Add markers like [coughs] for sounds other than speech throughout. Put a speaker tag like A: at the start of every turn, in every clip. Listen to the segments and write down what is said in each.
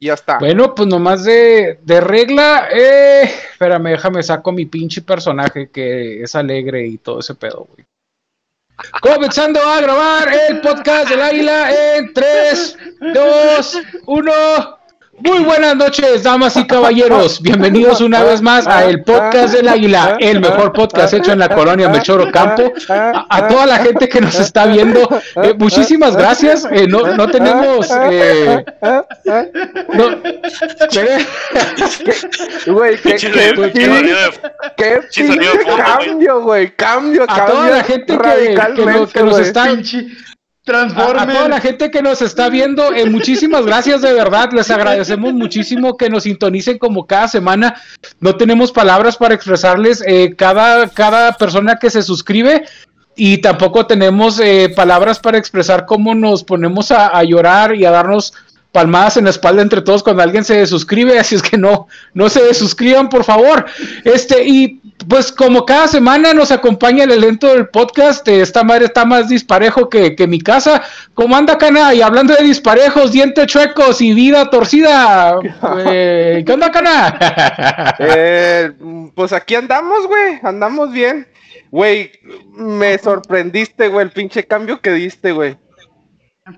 A: ya está.
B: Bueno, pues nomás de, de regla, eh, espérame, déjame saco mi pinche personaje que es alegre y todo ese pedo, güey. Comenzando a grabar el podcast del águila en 3, 2, 1. Muy buenas noches, damas y caballeros. Bienvenidos una vez más a el podcast del Águila, el mejor podcast hecho en la colonia Mechoro Campo. A, toda la gente que nos está viendo, eh, muchísimas gracias. Eh, no, no, tenemos. Eh, no,
A: güey, qué, qué, qué, cambio, güey, cambio,
B: A toda la gente que, que, nos está.
C: A,
B: toda la gente que nos está viendo, eh, muchísimas gracias de verdad, les agradecemos muchísimo que nos sintonicen como cada semana. No tenemos palabras para expresarles eh, cada, cada persona que se suscribe y tampoco tenemos eh, palabras para expresar cómo nos ponemos a, llorar y a darnos palmadas en la espalda entre todos cuando alguien se suscribe, [laughs] así es que no, no se suscriban por favor. Este, y pues como cada semana nos acompaña el elenco del podcast, esta madre está más disparejo que, que mi casa. ¿Cómo anda, Cana? Y hablando de disparejos, dientes chuecos y vida torcida, [laughs] eh, ¿qué onda, Cana?
A: eh, pues aquí andamos, güey, andamos bien. Güey, me sorprendiste, güey, el pinche cambio que diste, güey.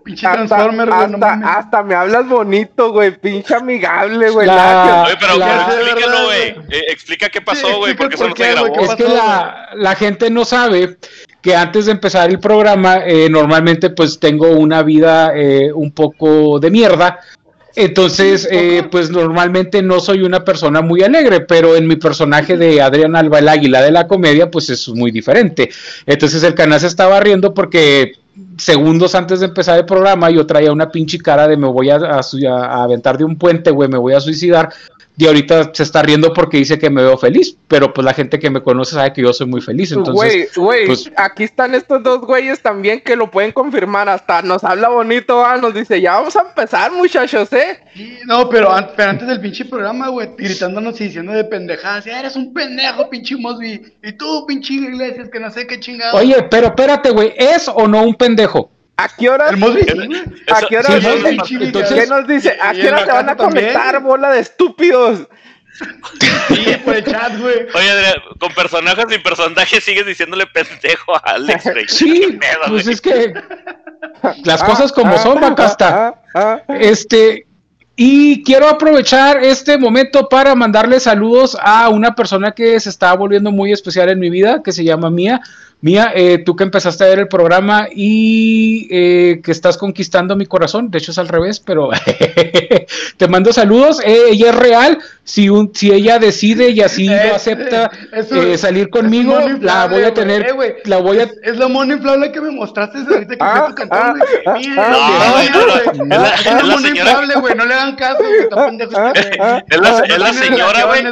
C: Pinche Transformer, güey.
A: Hasta, no hasta, me hablas bonito, güey. Pinche amigable, güey.
D: La, Oye, pero, la, pero explícalo, güey. Eh, explica qué pasó, güey. Sí, porque eso no se grabó.
B: Es que la, la, gente no sabe que antes de empezar el programa, eh, normalmente pues tengo una vida eh, un poco de mierda. Entonces, eh, pues normalmente no soy una persona muy alegre, pero en mi personaje de Adrián Alba, el águila de la comedia, pues es muy diferente. Entonces el canal se estaba riendo porque segundos antes de empezar el programa yo traía una pinche cara de me voy a, a, a aventar de un puente, güey, me voy a suicidar y ahorita se está riendo porque dice que me veo feliz, pero pues la gente que me conoce sabe que yo soy muy feliz. Entonces,
A: güey, güey,
B: pues,
A: aquí están estos dos güeyes también que lo pueden confirmar, hasta nos habla bonito, ah, nos dice, ya vamos a empezar, muchachos, ¿eh?
C: Sí, no, pero, an pero, antes del pinche programa, güey, gritándonos y diciendo de pendejadas, eres un pendejo, pinche Mosby, y tú, pinche Iglesias, que no sé qué chingado.
B: Oye, pero espérate, güey, ¿es o no un pendejo?
A: ¿A qué hora?
C: ¿El Mosby?
A: ¿A qué hora? Sí, Entonces, ¿Qué nos dice? ¿A qué hora te van a comentar, también? bola de estúpidos?
C: Sí, por el chat, güey.
D: Oye, Adrián, con personajes y personajes sigues diciéndole pendejo a Alex, güey.
B: Sí, pedo, pues güey. es que las cosas como son, Bacasta. Este, y quiero aprovechar este momento para mandarle saludos a una persona que se está volviendo muy especial en mi vida, que se llama Mía. Mía, eh, tú que empezaste a ver el programa y eh, que estás conquistando mi corazón, de hecho es al revés, pero [laughs] [laughs] te mando saludos. Eh, ella es real, si, un, si ella decide y así lo acepta eh, salir conmigo, la voy a tener,
C: eh,
B: la voy a...
C: Es, es la mono inflable que me mostraste ahorita que ah, tu cantón,
A: ah,
C: ah,
D: ah,
C: Es la mono inflable, güey, no le hagan caso, pendejo.
D: Es la, es la señora, güey.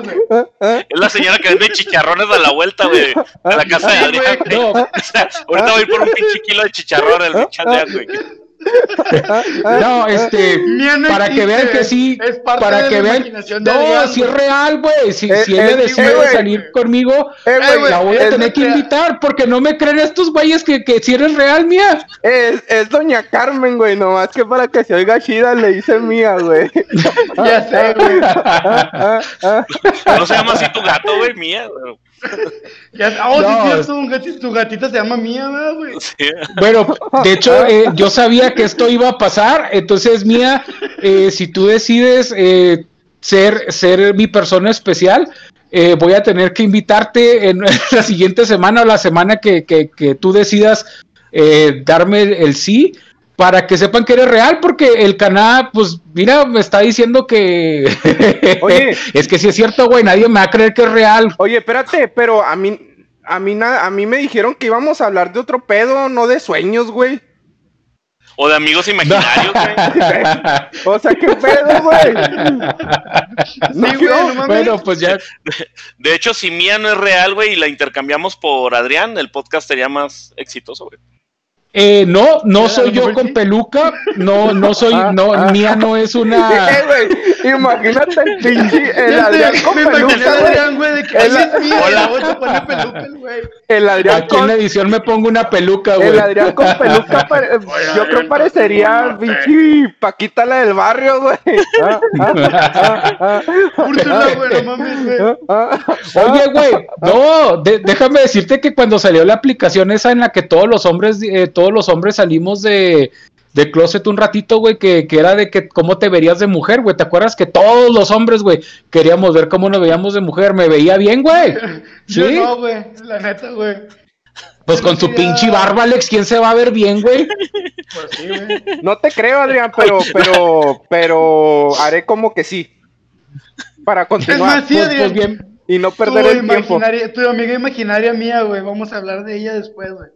D: Es la señora que vende chicharrones a la vuelta, güey, a la casa de Adrián. No. [laughs] O sea, ahorita voy por un pinche kilo de chicharrón al Adrián, güey. [laughs]
B: No, este,
C: no
B: para que vean que sí, para que vean, no, si es real, güey, si,
A: eh,
B: si ella
A: eh,
B: decide
A: eh,
B: salir conmigo,
A: eh, wey,
B: la voy a tener que invitar, porque no me creen estos güeyes que, que si eres real, mía.
A: Es, es doña Carmen, güey, nomás que para que se oiga chida le dice mía, güey. [laughs]
C: ya sé, güey. [laughs]
D: no se llama así tu gato, güey, mía, güey. [laughs]
C: Ya, oh, no, sí, tu, gatita, tu gatita se llama Mía, güey. [laughs]
D: Sí.
B: Bueno, de hecho, eh, yo sabía que esto iba a pasar, entonces, Mía, eh, si tú decides eh, ser, ser mi persona especial, eh, voy a tener que invitarte en [laughs] la siguiente semana o la semana que, que, que tú decidas darme el, el sí para que sepan que eres real, porque el canal, pues, mira, me está diciendo que. [laughs]
A: Oye.
B: es que si es cierto, güey, nadie me va a creer que es real.
A: Oye, espérate, pero a mí. A mí, a mí me dijeron que íbamos a hablar de otro pedo, no de sueños, güey.
D: O de amigos imaginarios, güey. [laughs]
A: o sea, qué pedo, güey. [laughs]
C: Sí, güey, no mames.
B: Bueno, pues ya.
D: De hecho, si Mía no es real, güey, y la intercambiamos por Adrián, el podcast sería más exitoso, güey.
B: Eh, no, no soy yo con peluca, no, no soy, no, mía no es una. [laughs]
A: Eh, imagínate el pinche, [laughs] el Adrián con peluca, güey. de que
C: el, Hola. peluca, güey.
B: El Adrián Aquí con... en la edición me pongo una peluca, güey.
A: El Adrián con peluca, [laughs] yo creo parecería pinche Paquita la del barrio, güey.
B: Oye, güey, no, déjame decirte que cuando salió la aplicación esa en la que todos los hombres, eh, todos los hombres salimos de, de closet un ratito, güey, que, que, era de que cómo te verías de mujer, güey. ¿Te acuerdas que todos los hombres, güey, queríamos ver cómo nos veíamos de mujer? Me veía bien, güey. [laughs]
C: ¿Sí? Yo no, güey, la neta, güey.
B: Pues con su pinche barba, Alex, ¿quién se va a ver bien, güey?
A: Pues sí, güey. No te creo, Adrián, pero, pero, pero haré como que sí. Para continuar.
C: pues, pues bien.
A: Y no perder el tiempo.
C: Tu amiga imaginaria mía, güey. Vamos a hablar de ella después, güey.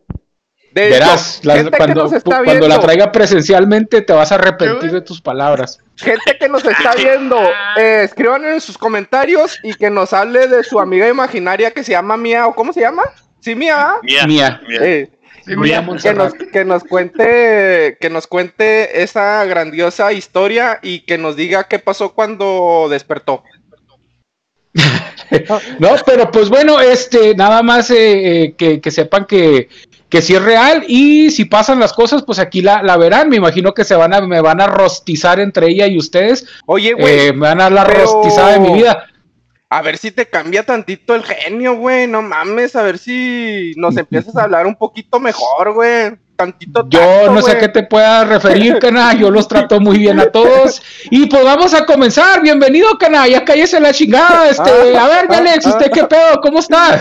B: Verás, cuando, cuando la traiga presencialmente te vas a arrepentir de tus palabras.
A: Gente que nos está viendo, eh, escriban en sus comentarios y que nos hable de su amiga imaginaria que se llama Mía, o ¿cómo se llama? Sí, Mía.
D: Mía.
B: Mía.
A: Eh, que, nos, que nos cuente que nos cuente esa grandiosa historia y que nos diga qué pasó cuando despertó. [laughs]
B: no, pero pues bueno, este, nada más eh, eh, que, que, sepan que que si es real y si pasan las cosas, pues aquí la, la verán. Me imagino que se van a, me van a rostizar entre ella y ustedes.
A: Oye, güey.
B: Eh, me van a dar la rostizada de mi vida.
A: A ver si te cambia tantito el genio, güey. No mames, a ver si nos empiezas a hablar un poquito mejor, güey. Tantito
B: Yo no sé a qué te pueda referir, cana. Yo los trato muy bien a todos. Y pues vamos a comenzar. Bienvenido, cana. Ya cállese la chingada. Este, ah, a ver, ah, Alex, ¿usted ah. qué pedo? ¿Cómo está?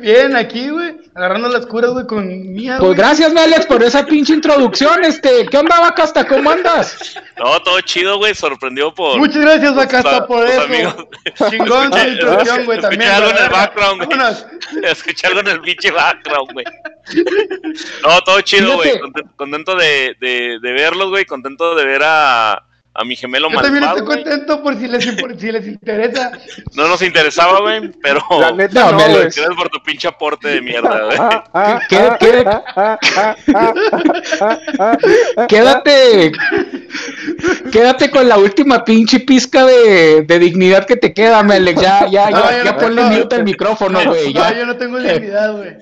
C: Bien, aquí, güey, agarrando las curas, güey, con mía,
B: Pues gracias, Alex, por esa pinche introducción, este, ¿qué onda, Bacasta? ¿Cómo andas?
D: No, todo chido, güey, sorprendió por...
C: Muchas gracias, Bacasta, por eso. Chingón tu [laughs] introducción, güey, también.
D: Escuché algo en el background, güey. Escuché algo en el pinche background, güey. No, todo chido, güey, contento, de, de, de verlos, güey, contento de ver a a mi gemelo
C: Yo también estoy contento por si les, si les interesa. [laughs]
D: No nos interesaba, güey, pero. [laughs]
A: La neta, no, güey.
D: Gracias por tu pinche aporte de mierda, güey.
B: Quédate. Quédate con la última pinche pizca de, de dignidad que te queda, Alex. Ya, ya, ya, ya ponle mute el [laughs] micrófono, güey.
C: No, yo no tengo dignidad, güey.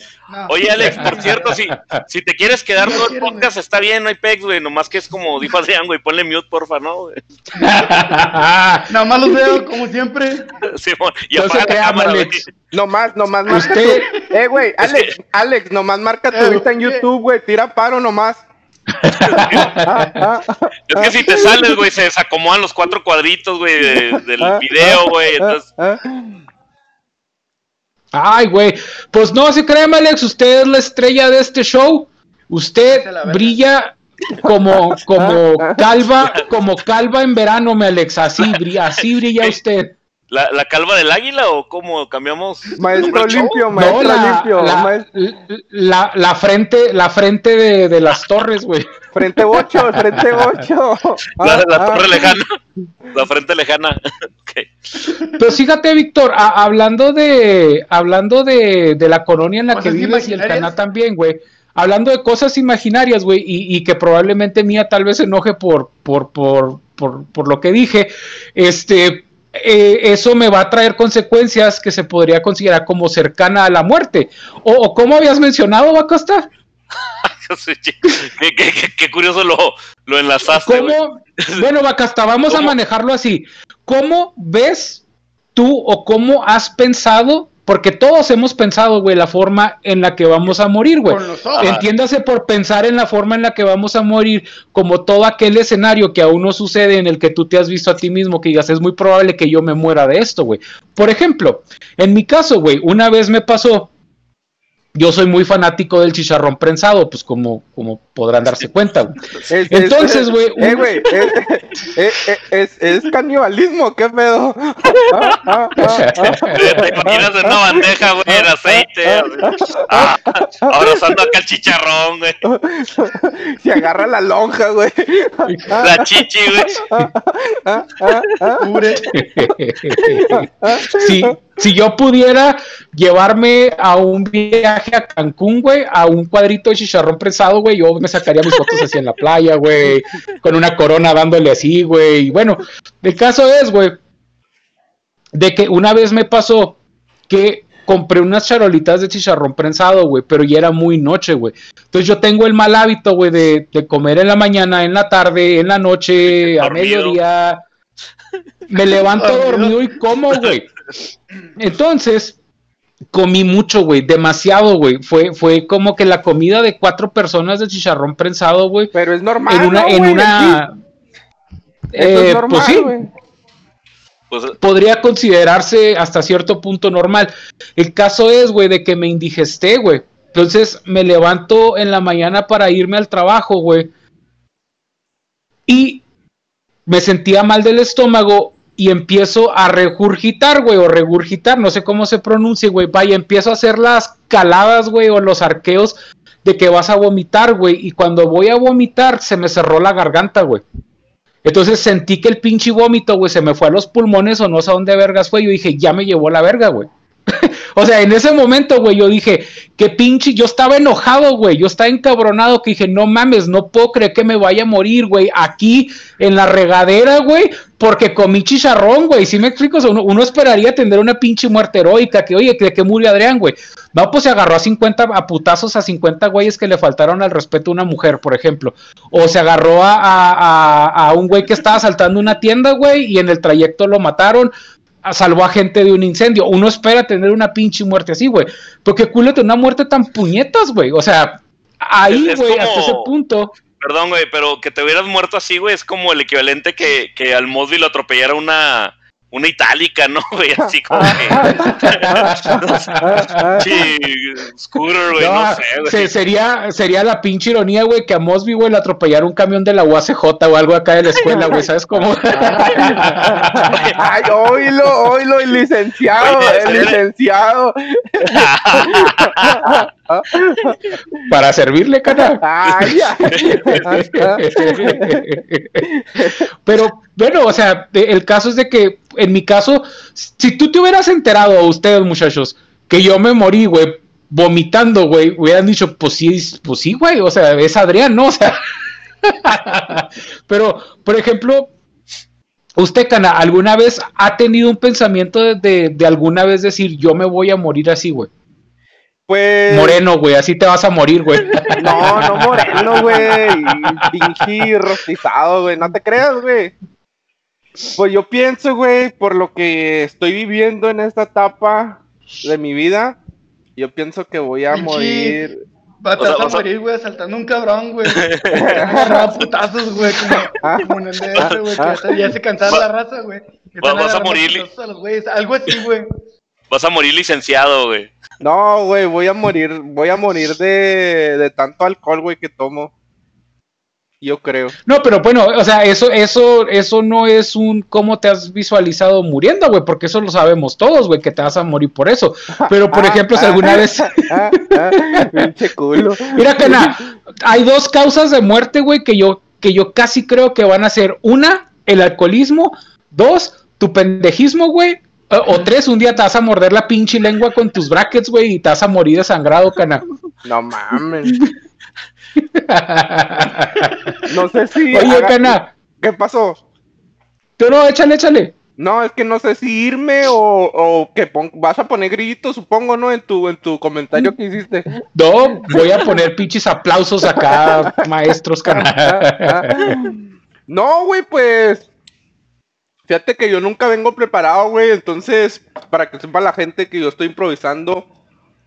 D: Oye, Alex, por cierto, si, si te quieres quedar todo el podcast, está bien, no hay pegs, güey. Nomás que es como dijo Adrián, güey, ponle mute, porfa, ¿no? [laughs]
C: Nada más los veo como siempre.
D: Sí, y no cámara,
A: Alex. Nomás, nomás marca Usted... tu... Eh, güey, Alex, Alex, nomás marca tu eh, vista en YouTube, güey. Tira paro nomás.
D: es que si te sales, güey, se desacomodan los cuatro cuadritos, güey, del video, güey. Entonces...
B: Ay, güey. Pues no se créame, Alex, usted es la estrella de este show. Usted brilla como, como [laughs] calva, como calva en verano, me Alex, así brilla, así brilla usted.
D: ¿La, ¿La, calva del águila o cómo cambiamos?
A: Maestro limpio, maestro
B: la,
A: limpio.
B: La, la, frente, la frente de, de las torres, güey.
A: Frente bocho, frente [laughs] bocho.
D: La, la ah, torre ah. lejana. La frente lejana. [laughs] Okay.
B: Pero fíjate, Víctor, hablando de, hablando de, de la colonia en la que vives y el canal también, güey hablando de cosas imaginarias, güey, y, que probablemente Mía tal vez se enoje por, por, por, por, por lo que dije, este, eh, eso me va a traer consecuencias que se podría considerar como cercana a la muerte. O, o ¿cómo habías mencionado, Bacosta? [laughs]
D: qué, qué, qué, curioso lo, lo enlazaste.
B: ¿Cómo? [laughs] Bueno, Bacasta, vamos a manejarlo así. ¿Cómo ves tú o cómo has pensado porque todos hemos pensado, güey, la forma en la que vamos a morir, güey. Entiéndase por pensar en la forma en la que vamos a morir, como todo aquel escenario que aún no sucede en el que tú te has visto a ti mismo, que digas, es muy probable que yo me muera de esto, güey. Por ejemplo, en mi caso, güey, una vez me pasó yo soy muy fanático del chicharrón prensado, pues como, como podrán darse cuenta. [laughs] Entonces, güey.
A: Eh, güey, es, es, canibalismo, qué pedo. [laughs]
D: Te [laughs] imaginas en una bandeja, güey, en aceite. Ah, abrazando acá el chicharrón, güey.
A: Se agarra la lonja, güey.
D: La chichi, güey.
B: Sí, si yo pudiera llevarme a un viaje a Cancún, güey, a un cuadrito de chicharrón prensado, güey, yo me sacaría mis fotos así en la playa, güey, con una corona dándole así, güey. Y bueno, el caso es, güey, de que una vez me pasó que compré unas charolitas de chicharrón prensado, güey, pero ya era muy noche, güey. Entonces yo tengo el mal hábito, güey, de, comer en la mañana, en la tarde, en la noche, a mediodía. Me levanto dormido y como, güey. Entonces, comí mucho, güey, demasiado, güey. Fue, fue como que la comida de cuatro personas de chicharrón prensado, güey.
A: Pero es normal.
B: En una, en una. Eh, pues sí. Pues, podría considerarse hasta cierto punto normal. El caso es, güey, de que me indigesté, güey. Entonces me levanto en la mañana para irme al trabajo, güey. Y me sentía mal del estómago y empiezo a regurgitar, güey, o regurgitar, no sé cómo se pronuncia, güey. Vaya, empiezo a hacer las caladas, güey, o los arqueos de que vas a vomitar, güey. Y cuando voy a vomitar, se me cerró la garganta, güey. Entonces sentí que el pinche vómito, güey, se me fue a los pulmones o no sé a dónde vergas fue. Yo dije, ya me llevó la verga, güey. [laughs] o sea, en ese momento, güey, yo dije, qué pinche, yo estaba enojado, güey, yo estaba encabronado, que dije, no mames, no puedo creer que me vaya a morir, güey, aquí en la regadera, güey, porque comí chicharrón, güey, ¿sí me explico? uno, esperaría tener una pinche muerte heroica, que oye, que, que murió Adrián, güey. No, pues se agarró a 50, a putazos a 50 güeyes que le faltaron al respeto a una mujer, por ejemplo. O se agarró a, a, a un güey que estaba asaltando una tienda, güey, y en el trayecto lo mataron salvó a gente de un incendio. Uno espera tener una pinche muerte así, güey. Porque culete una muerte tan puñetas, güey. O sea, ahí, güey, hasta ese punto.
D: Perdón, güey, pero que te hubieras muerto así, güey, es como el equivalente que, que al Mosby lo atropellara una, una itálica, ¿no, [laughs] güey? Así como que. [laughs] sí, scooter, güey, no, sé,
B: güey. sería, sería la pinche ironía, güey, que a Mosby, güey, le atropellara un camión de la UACJ o algo acá de la escuela, güey, ¿sabes cómo? [laughs]
A: Ay, oílo, oílo, el licenciado, el licenciado.
B: Para servirle, cana. Pero bueno, o sea, el caso es de que en mi caso, si tú te hubieras enterado, ustedes muchachos, que yo me morí, güey, vomitando, güey, hubieran dicho, pues sí, pues sí, güey, o sea, es Adrián, ¿no? [laughs] O sea, pero, por ejemplo, usted, Cana, ¿alguna vez ha tenido un pensamiento de, de alguna vez decir, yo me voy a morir así, güey?
A: Pues.
B: Moreno, güey, así te vas a morir, güey. [laughs]
A: No, no moreno, güey. Pinche rostizado, güey. No te creas, güey. Pues yo pienso, güey, por lo que estoy viviendo en esta etapa de mi vida, yo pienso que voy a morir.
C: Va a, morir, güey, asaltando un cabrón, güey. [laughs] putazos, güey, como, ah. como, en el DS, güey, que ya se cansaron la raza, güey.
D: Vas a morir.
C: Algo así, güey.
D: Vas a morir licenciado, güey.
A: No, güey, voy a morir, voy a morir de, de tanto alcohol, güey, que tomo. Yo creo.
B: No, pero bueno, o sea, eso, eso, eso no es un cómo te has visualizado muriendo, güey, porque eso lo sabemos todos, güey, que te vas a morir por eso. Pero, por [laughs] ejemplo, si alguna vez.
A: Pinche culo. [laughs]
B: Mira, Cana, hay dos causas de muerte, güey, que yo, que yo casi creo que van a ser una, el alcoholismo, dos, tu pendejismo, güey, o, tres, un día te vas a morder la pinche lengua con tus brackets, güey, y te vas a morir desangrado, cana.
A: No mames. [laughs] [laughs] no sé si.
B: Oye, cana.
A: ¿Qué pasó?
B: Tú no, échale, échale.
A: No, es que no sé si irme o, o que vas a poner grito, supongo, ¿no? En tu, en tu comentario que hiciste.
B: No, voy a poner pinches aplausos acá, maestros, cana. [laughs]
A: no, güey, pues Fíjate que yo nunca vengo preparado, güey. Entonces, para que sepa la gente que yo estoy improvisando,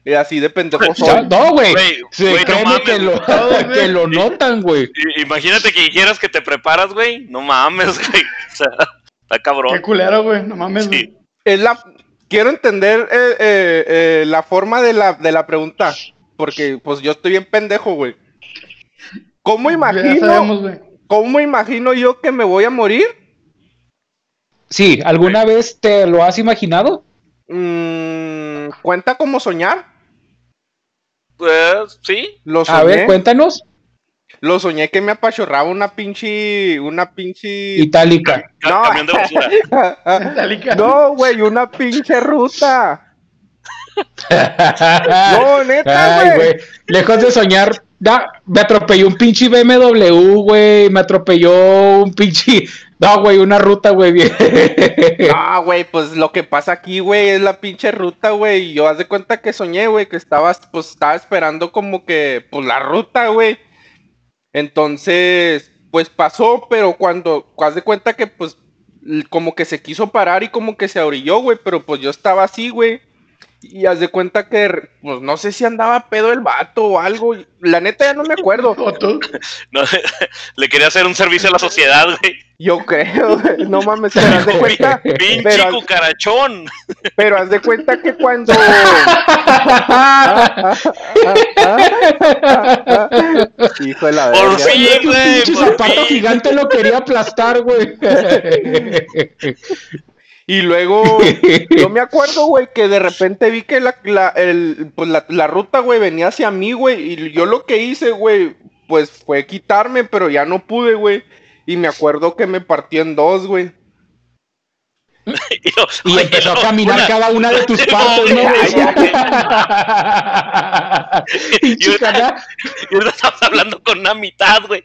A: y así de pendejo [laughs]
B: No, güey. Sí, no que, lo, [laughs] que lo notan, güey.
D: Imagínate que dijeras que te preparas, güey. No mames, güey. O sea, está cabrón.
C: Qué culero, güey. No mames.
A: Es la... Quiero entender eh, eh, eh, la forma de la, de la pregunta. Porque, pues, yo estoy bien pendejo, güey. ¿Cómo imagino... ¿Cómo imagino yo que me voy a morir?
B: Sí, ¿alguna vez te lo has imaginado?
A: Mm, ¿Cuenta como soñar?
D: Pues sí.
B: ¿Lo A ver, cuéntanos.
A: Lo soñé que me apachorraba una pinche. Una pinche.
B: Itálica.
A: No, [laughs] no, güey, una pinche ruta. [laughs]
B: no, neta, güey. Lejos de soñar, me atropelló un pinche BMW, güey. Me atropelló un pinche. No, güey, una ruta, güey.
A: no, güey, pues lo que pasa aquí, güey, es la pinche ruta, güey. Yo haz de cuenta que soñé, güey, que estabas, pues estaba esperando como que, pues la ruta, güey. Entonces, pues pasó, pero cuando, haz de cuenta que, pues, como que se quiso parar y como que se orilló, güey, pero pues yo estaba así, güey. Y haz de cuenta que, pues no sé si andaba pedo el vato o algo. La neta ya no me acuerdo. [laughs]
D: no, [laughs] le quería hacer un servicio a la sociedad, güey.
A: Yo creo, [laughs] no mames, pero haz de cuenta.
D: Pinche
A: pero,
D: cucarachón.
A: Pero haz de cuenta que cuando. Hijo de la
D: Por fin, güey.
B: Pinche zapato gigante lo quería aplastar, güey.
A: Y luego, [laughs] yo me acuerdo, güey, que de repente vi que la, la, el, pues la, la ruta, güey, venía hacia mí, güey. Y yo lo que hice, güey, pues fue quitarme, pero ya no pude, güey. Y me acuerdo que me partió en dos, güey. [laughs]
B: y, empezó a caminar cada una de tus [laughs] patas, ¿no? [laughs]
D: y ahorita, estamos hablando con una mitad, güey.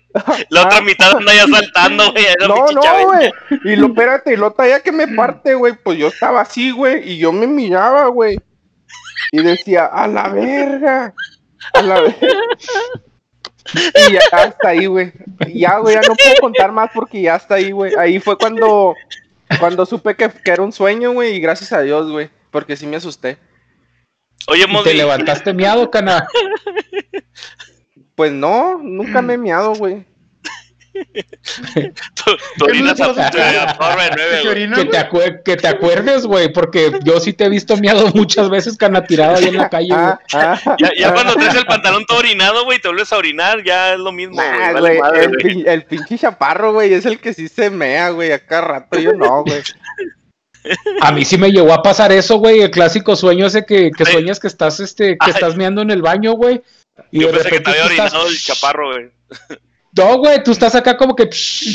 D: La otra mitad anda ya saltando, güey.
A: No, no, güey. Y lo, espérate, y lo ya que me parte, güey, pues yo estaba así, güey, y yo me miraba, güey. Y decía, a la verga. A la verga. Y ya hasta ahí, güey. Ya, güey, ya no puedo contar más porque ya está ahí, güey. Ahí fue cuando cuando supe que, era un sueño, güey, y gracias a Dios, güey, porque sí me asusté.
D: Oye,
B: ¿Te levantaste miado, cana?
A: Pues no, nunca me he miado, güey.
B: Que, te acuerdes, güey, porque yo sí te he visto miado muchas veces cana tirado ahí en la calle,
D: ah, ah. ya, cuando traes el pantalón todo orinado, güey, te vuelves a orinar, ya es lo mismo,
A: el, pinche chaparro, güey, es el que sí se mea, güey, acá rato yo no, güey. [laughs]
B: A mí sí me llegó a pasar eso, güey, el clásico sueño ese que, sueñas que estás, este, que estás meando en el baño, güey.
D: Y yo pensé que te había orinado el chaparro, güey.
B: No, güey, tú estás acá como que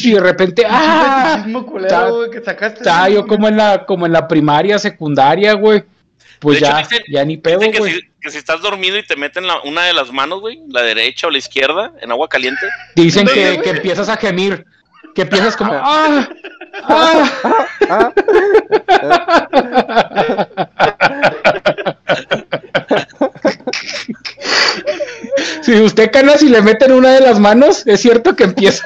B: y de repente, [laughs] ah, está, yo como en la como en la primaria, secundaria, güey. Pues ya, ya ni pedo, güey.
D: Que, si, estás dormido y te meten la, una de las manos, güey, la derecha o la izquierda, en agua caliente.
B: Dicen que, que empiezas a gemir, que empiezas como, [laughs] ah, ah. [laughs] ah. Si usted cana si le meten una de las manos, es cierto que empieza.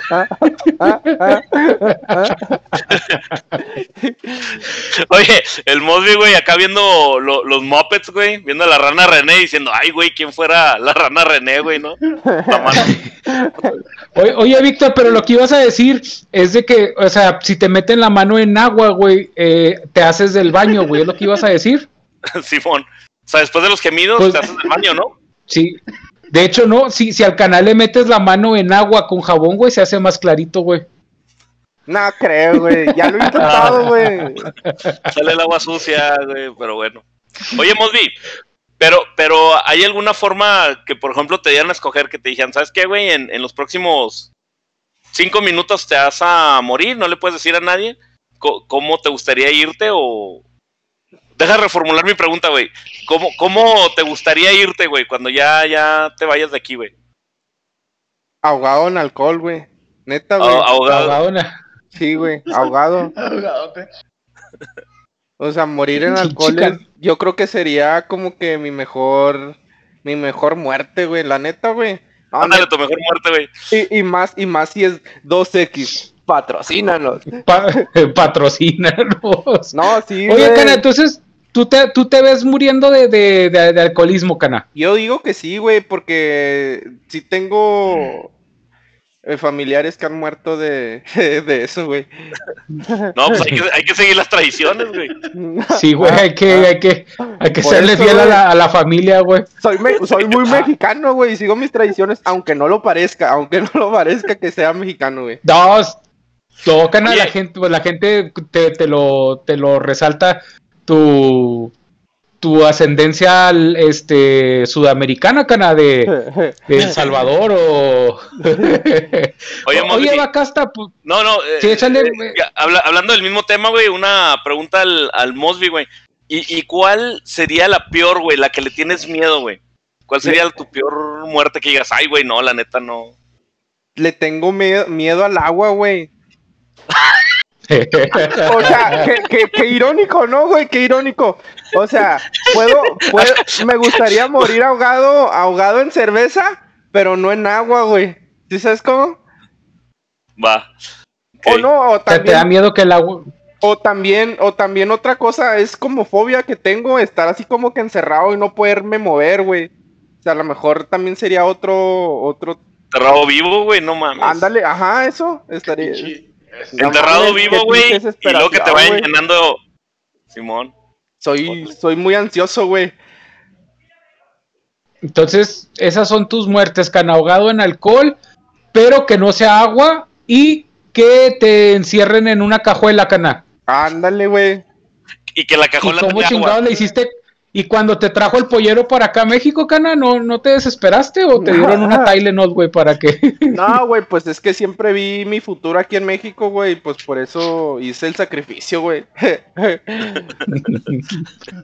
D: Oye, el Mosby, güey, acá viendo los Muppets, güey, viendo a la rana René diciendo, ay, güey, ¿quién fuera la rana René, güey, no?
B: oye, oye, Víctor, pero lo que ibas a decir es de que, o sea, si te meten la mano en agua, güey, eh, te haces del baño, güey, es lo que ibas a decir. [laughs]
D: Simón. O sea, después de los gemidos pues te haces del baño, ¿no?
B: Sí, de hecho, no, si, si al canal le metes la mano en agua con jabón, güey, se hace más clarito, güey.
A: No creo, güey. Ya lo he intentado, [laughs] güey.
D: Sale el agua sucia, güey, pero bueno. Oye, Mosby, pero, pero ¿hay alguna forma que, por ejemplo, te dieran a escoger que te dijeran, ¿sabes qué, güey? En, en los próximos cinco minutos te vas a morir, no le puedes decir a nadie cómo te gustaría irte o, Deja reformular mi pregunta, güey. ¿Cómo, ¿Cómo te gustaría irte, güey, cuando ya, ya te vayas de aquí, güey?
A: Ahogado en alcohol, güey. Neta, güey.
D: ahogado.
A: Sí, güey, ahogado. [laughs] ahogado, O sea, morir en alcohol yo creo que sería como que mi mejor mi mejor muerte, güey, la neta, güey.
D: Ándale, tu mejor muerte,
A: güey. Y, y, más y más si es 2X. Patrocínanos. [laughs]
B: patrocínanos.
A: No, sí.
B: Oye, Cana, entonces ¿Tú te, tú te ves muriendo de, de, de, alcoholismo, Cana?
A: Yo digo que sí, güey, porque sí tengo eh, familiares que han muerto de, [laughs] de eso, güey.
D: No, pues hay que, hay que, seguir las tradiciones, güey.
B: Sí, güey, hay que, hay que, hay que serle fiel a la, a la, familia, güey.
A: Soy, soy muy mexicano, güey, y sigo mis tradiciones, aunque no lo parezca, aunque no lo parezca que sea mexicano, güey.
B: No, todo, Cana, la gente, pues, la gente te, te, lo, te lo resalta tu, tu ascendencia este, sudamericana, cana, de, de El Salvador o... [laughs]
D: Oye, Mosby,
B: Oye, Bacasta, pues,
D: No, no, eh,
B: Sí, échale,
D: eh, habla- hablando del mismo tema, güey, una pregunta al, al Mosby, güey. ¿Y, y cuál sería la peor, güey, la que le tienes miedo, güey? ¿Cuál sería tu peor muerte que digas, ay, güey, no, la neta no?
A: Le tengo miedo, miedo al agua, güey. [laughs] [laughs] O sea, qué, qué- qué irónico, ¿no, güey? Qué irónico. O sea, puedo, puedo, me gustaría morir ahogado, ahogado en cerveza, pero no en agua, güey. ¿Sí sabes cómo?
D: Va.
A: O no, o
B: te, te da
A: también,
B: miedo que el agua...
A: o también, o también otra cosa, es como fobia que tengo, estar así como que encerrado y no poderme mover, güey. O sea, a lo mejor también sería otro, otro,
D: Enterrado vivo, güey, no mames.
A: ándale, ajá, eso, estaría.
C: Pinche-
A: No
D: Enterrado vivo, güey, y luego que te vayan llenando. Simón.
A: Soy, soy muy ansioso, güey.
B: Entonces, esas son tus muertes, can ahogado en alcohol, pero que no sea agua y que te encierren en una cajuela, cana.
A: Ándale, güey.
D: Y que la
B: ¿Y
D: cajuela
B: cómo
D: tenga
B: chingados
D: agua.
B: le hiciste? ¿Y cuando te trajo el pollero para acá a México, cana, no, no te desesperaste o te dieron una Tylenol, güey, para que... [laughs]
A: No, [laughs] güey, pues es que siempre vi mi futuro aquí en México, güey, pues por eso hice el sacrificio, güey. [laughs]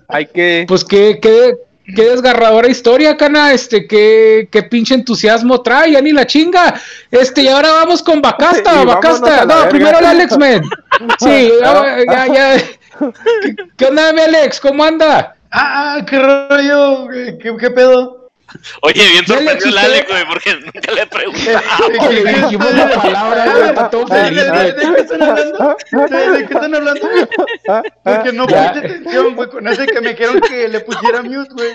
A: Hay que...
B: Pues qué, qué, qué desgarradora historia, cana, este, qué, qué pinche entusiasmo trae, ya ni la chinga. Este, y ahora vamos con Bacasta, Bacasta. No, primero el Alex Men. Sí, ya, ya, ya. ¿Qué, qué onda, mi Alex? ¿Cómo anda?
C: Ah, qué rollo, güey, qué, qué pedo.
D: Oye, bien sorprendido el Alex, güey, porque nunca le he preguntado. [laughs]
B: Le dijimos la palabra, güey, está todo
C: ¿De, qué están hablando? ¿De, qué están hablando? Porque no puse atención, güey, con ese que me dijeron que le pusiera mute, güey.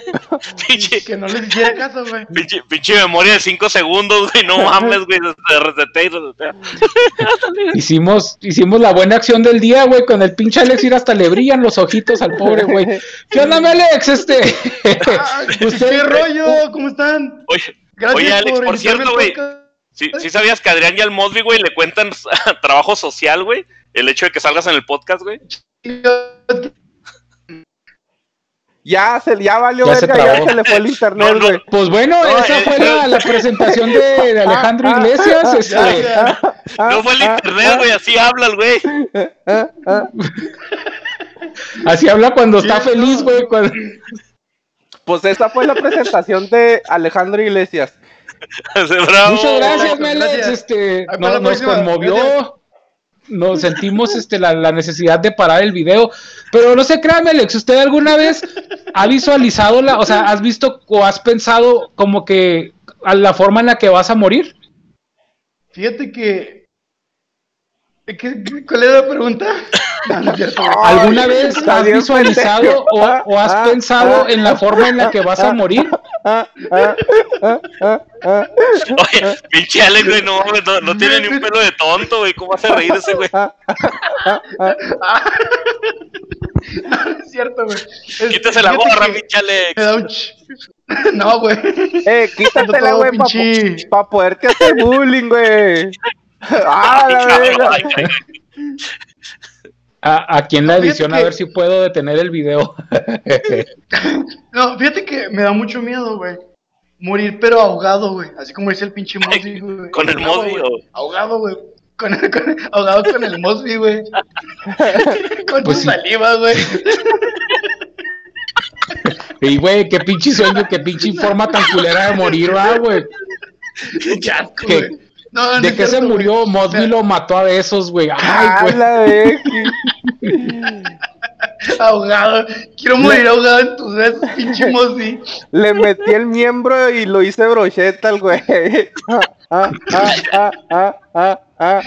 D: Pinche,
C: Que no les hiciera caso, güey.
D: pinche, pinche memoria de 5 segundos, güey, no mames, güey, se resetea y resetea.
B: Hicimos, hicimos la buena acción del día, güey, con el pinche Alex ir hasta le brillan los ojitos al pobre, güey. ¿Qué onda, Alex? Este,
C: Ah, [laughs] ¿Qué
B: usted,
C: ¿Cómo están?
D: Oye,
C: Gracias
D: Oye, Alex, por cierto, güey. ¿sí, sí sabías que Adrián y al Mosby, güey, le cuentan [laughs] trabajo social, güey? El hecho de que salgas en el podcast, güey.
A: Ya, se, ya valió
B: Ya se
A: verga, ya
B: trabó.
A: se le fue el internet,
D: No, no.
A: güey.
B: Pues bueno,
D: No,
B: esa
D: eh,
B: fue la, la presentación de, de [laughs] Alejandro Iglesias. Este,
C: Ya, ya.
D: No fue el internet, güey, así habla el güey.
B: así habla cuando está feliz, güey. cuando-
A: Pues esa fue la presentación de Alejandro Iglesias.
D: Bravo.
B: Muchas gracias,
C: Gracias.
B: Alex. Este, no- nos conmovió.
C: Gracias.
B: Nos sentimos este, la, la necesidad de parar el video. Pero no se créame, Alex, ¿usted alguna vez ha visualizado la, o sea, has visto o has pensado como que a la forma en la que vas a morir?
C: Fíjate que. ¿Qué- qué- ¿Cuál era la pregunta? No, no es. [laughs]
B: ¿Alguna vez has visualizado [laughs] o, o has
A: Ah,
B: pensado
A: ah,
B: en la forma en la que vas a morir?
A: Ah, ah,
D: Oye, pinche Alex, güey, no, no, no tiene ni un pelo de tonto, güey. ¿Cómo hace reír ese güey? [laughs]
C: No, es cierto, güey. Es-
D: Quítese la gorra, pinche Alex.
C: No, güey.
A: Eh, quítatela, güey, para
C: pinche-
A: poderte hacer bullying, güey. [laughs] Ah,
B: A, aquí en la edición a ver si puedo detener el video. [laughs]
C: No, fíjate que me da mucho miedo, güey. Morir, pero ahogado, güey. Así como dice el pinche Mosby, güey.
D: ¿Con el Mosby
C: Ahogado, güey. Con, [laughs] con- ahogado con el Mosby, güey. con
B: Pues
C: tu
B: sí.
C: saliva, güey.
B: Y güey, qué pinche sueño, qué pinche forma tan culera de morir, ¿va, güey.
C: Qué asco, güey. No, no
B: ¿De qué se murió? Mosby lo mató a besos, güey. Ay,
A: Ah,
B: güey. [laughs]
C: Ahogado. Quiero morir ahogado en tus besos, pinche Mosby.
A: Le metí el miembro y lo hice brocheta al güey. [laughs] Ah, ah, ah, ah, ah, ah,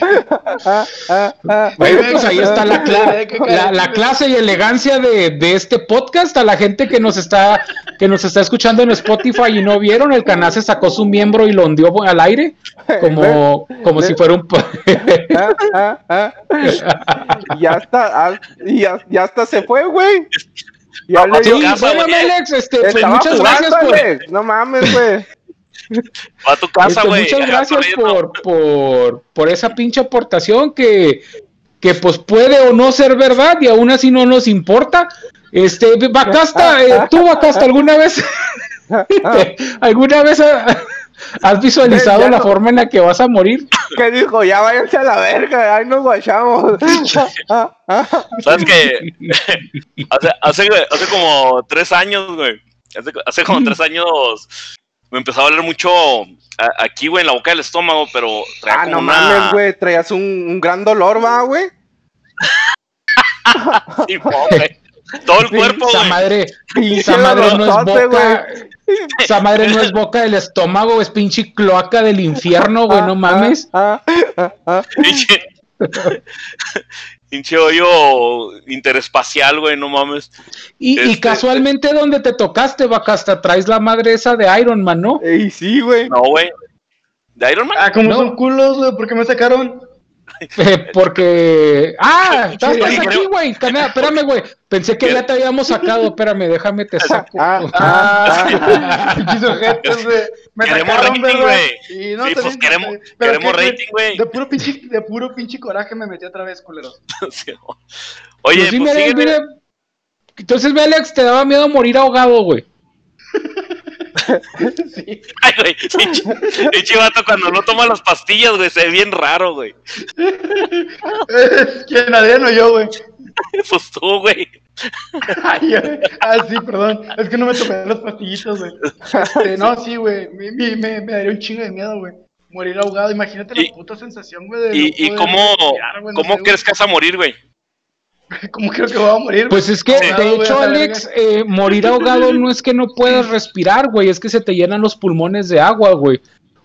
A: ah, ah, ah.
B: Bueno, pues ahí [laughs] está la, cla- la, la clase y elegancia de, de este podcast. A la gente que nos está que nos está escuchando en Spotify y no vieron, el canal se sacó su miembro y lo hundió al aire, como, como si fuera un...
A: Ah, ah, ah. Ya está, ya, ya hasta se fue, güey. Ya le
B: Sí,
A: dio-.
B: Alex, este, pues muchas
A: jugando,
B: gracias por...
A: Alex. No mames, güey.
D: Va a tu casa,
B: Este,
D: güey.
B: muchas gracias por, por, por esa pinche aportación que, que pues puede o no ser verdad y aún así no nos importa. Este, Bacasta, eh, tú Bacasta, ¿alguna vez, [laughs] alguna vez ha- has visualizado
A: Ya
B: la
A: no.
B: forma en la que vas a morir?
A: ¿Qué dijo? Ya váyanse a la verga, ahí nos guachamos. [laughs]
D: ¿Sabes qué? [laughs] hace, hace, hace como tres años, güey. Hace, hace como tres años me empezó a doler mucho a- aquí, güey, en la boca del estómago, pero traía
A: ah,
D: como
A: no
D: una...
A: mames, güey, traías un, un gran dolor, va, güey. [laughs]
D: Simón, güey. Todo el cuerpo,
B: Esa
D: güey.
B: madre,
A: Pinche
B: esa madre no es boca, esa madre no es boca del estómago, es pinche cloaca del infierno, güey, no mames.
D: Pinche... Hoyo interespacial, güey, no mames.
B: Y, y
D: Este-
B: casualmente donde te tocaste, Bacasta, traes la madre esa de Iron Man, ¿no?
A: Ey, sí, güey.
D: No, güey. ¿De Iron Man?
C: Ah, como
B: No.
C: son culos, güey, ¿por qué me sacaron? [laughs]
B: Eh, porque. ¡Ah! Estás aquí, güey. [laughs] Espérame, güey. Pensé que ya te habíamos sacado. Espérame, déjame te [laughs] saco.
A: Ah, ah,
C: Ah. Me
D: Queremos
C: sacaron,
D: rating, güey.
C: No,
D: Sí, pues, queremos- queremos
C: ¿qué,
D: rating, güey.
C: De puro pinche, de puro pinche coraje me metí otra vez, culero.
D: Sí. [laughs] Oye,
B: Pues sí,
D: pues sígueme.
B: mira. Entonces, ve, Alex, te daba miedo morir ahogado, güey. [laughs]
C: Sí.
D: Ay, güey, pinche, pinche vato cuando no toma las pastillas, güey, se ve bien raro, güey. [laughs]
C: ¿Quién, Adrián o yo, güey? [laughs]
D: Pues tú, güey. [laughs]
C: Ay, ay, ah, sí, perdón. Es que no me tomé las pastillitas, güey. Este, no, [laughs] sí, güey. Me, me, me, me daría un chingo de miedo, güey. Morir ahogado. Imagínate la
D: Y-
C: puta sensación, güey. de
D: ¿Y, y cómo,
C: respirar, güey, no
D: cómo
C: sé,
D: crees que vas a morir, güey?
C: ¿Cómo creo que voy a morir?
B: Pues es que,
C: Ahogado,
B: de hecho, Alex, eh, morir ahogado no es que no puedas respirar, güey. Es que se te llenan los pulmones de agua, güey.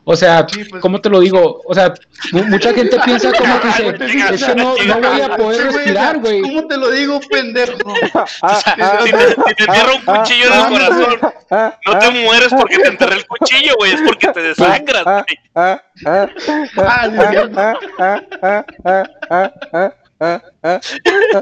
B: O sea,
C: Sí, pues-
B: ¿cómo te lo digo? O sea, mu- mucha gente [laughs] piensa como que
D: Chinga,
B: es que no, no voy a poder respirar, güey.
C: ¿Cómo te lo digo, pendejo? [laughs]
A: ah, ah,
D: Si te, si te entierra un cuchillo en el
A: ah,
D: corazón,
A: ah,
D: no te mueres porque te enterré el cuchillo, güey, es porque te desangras,
A: ah,
D: güey.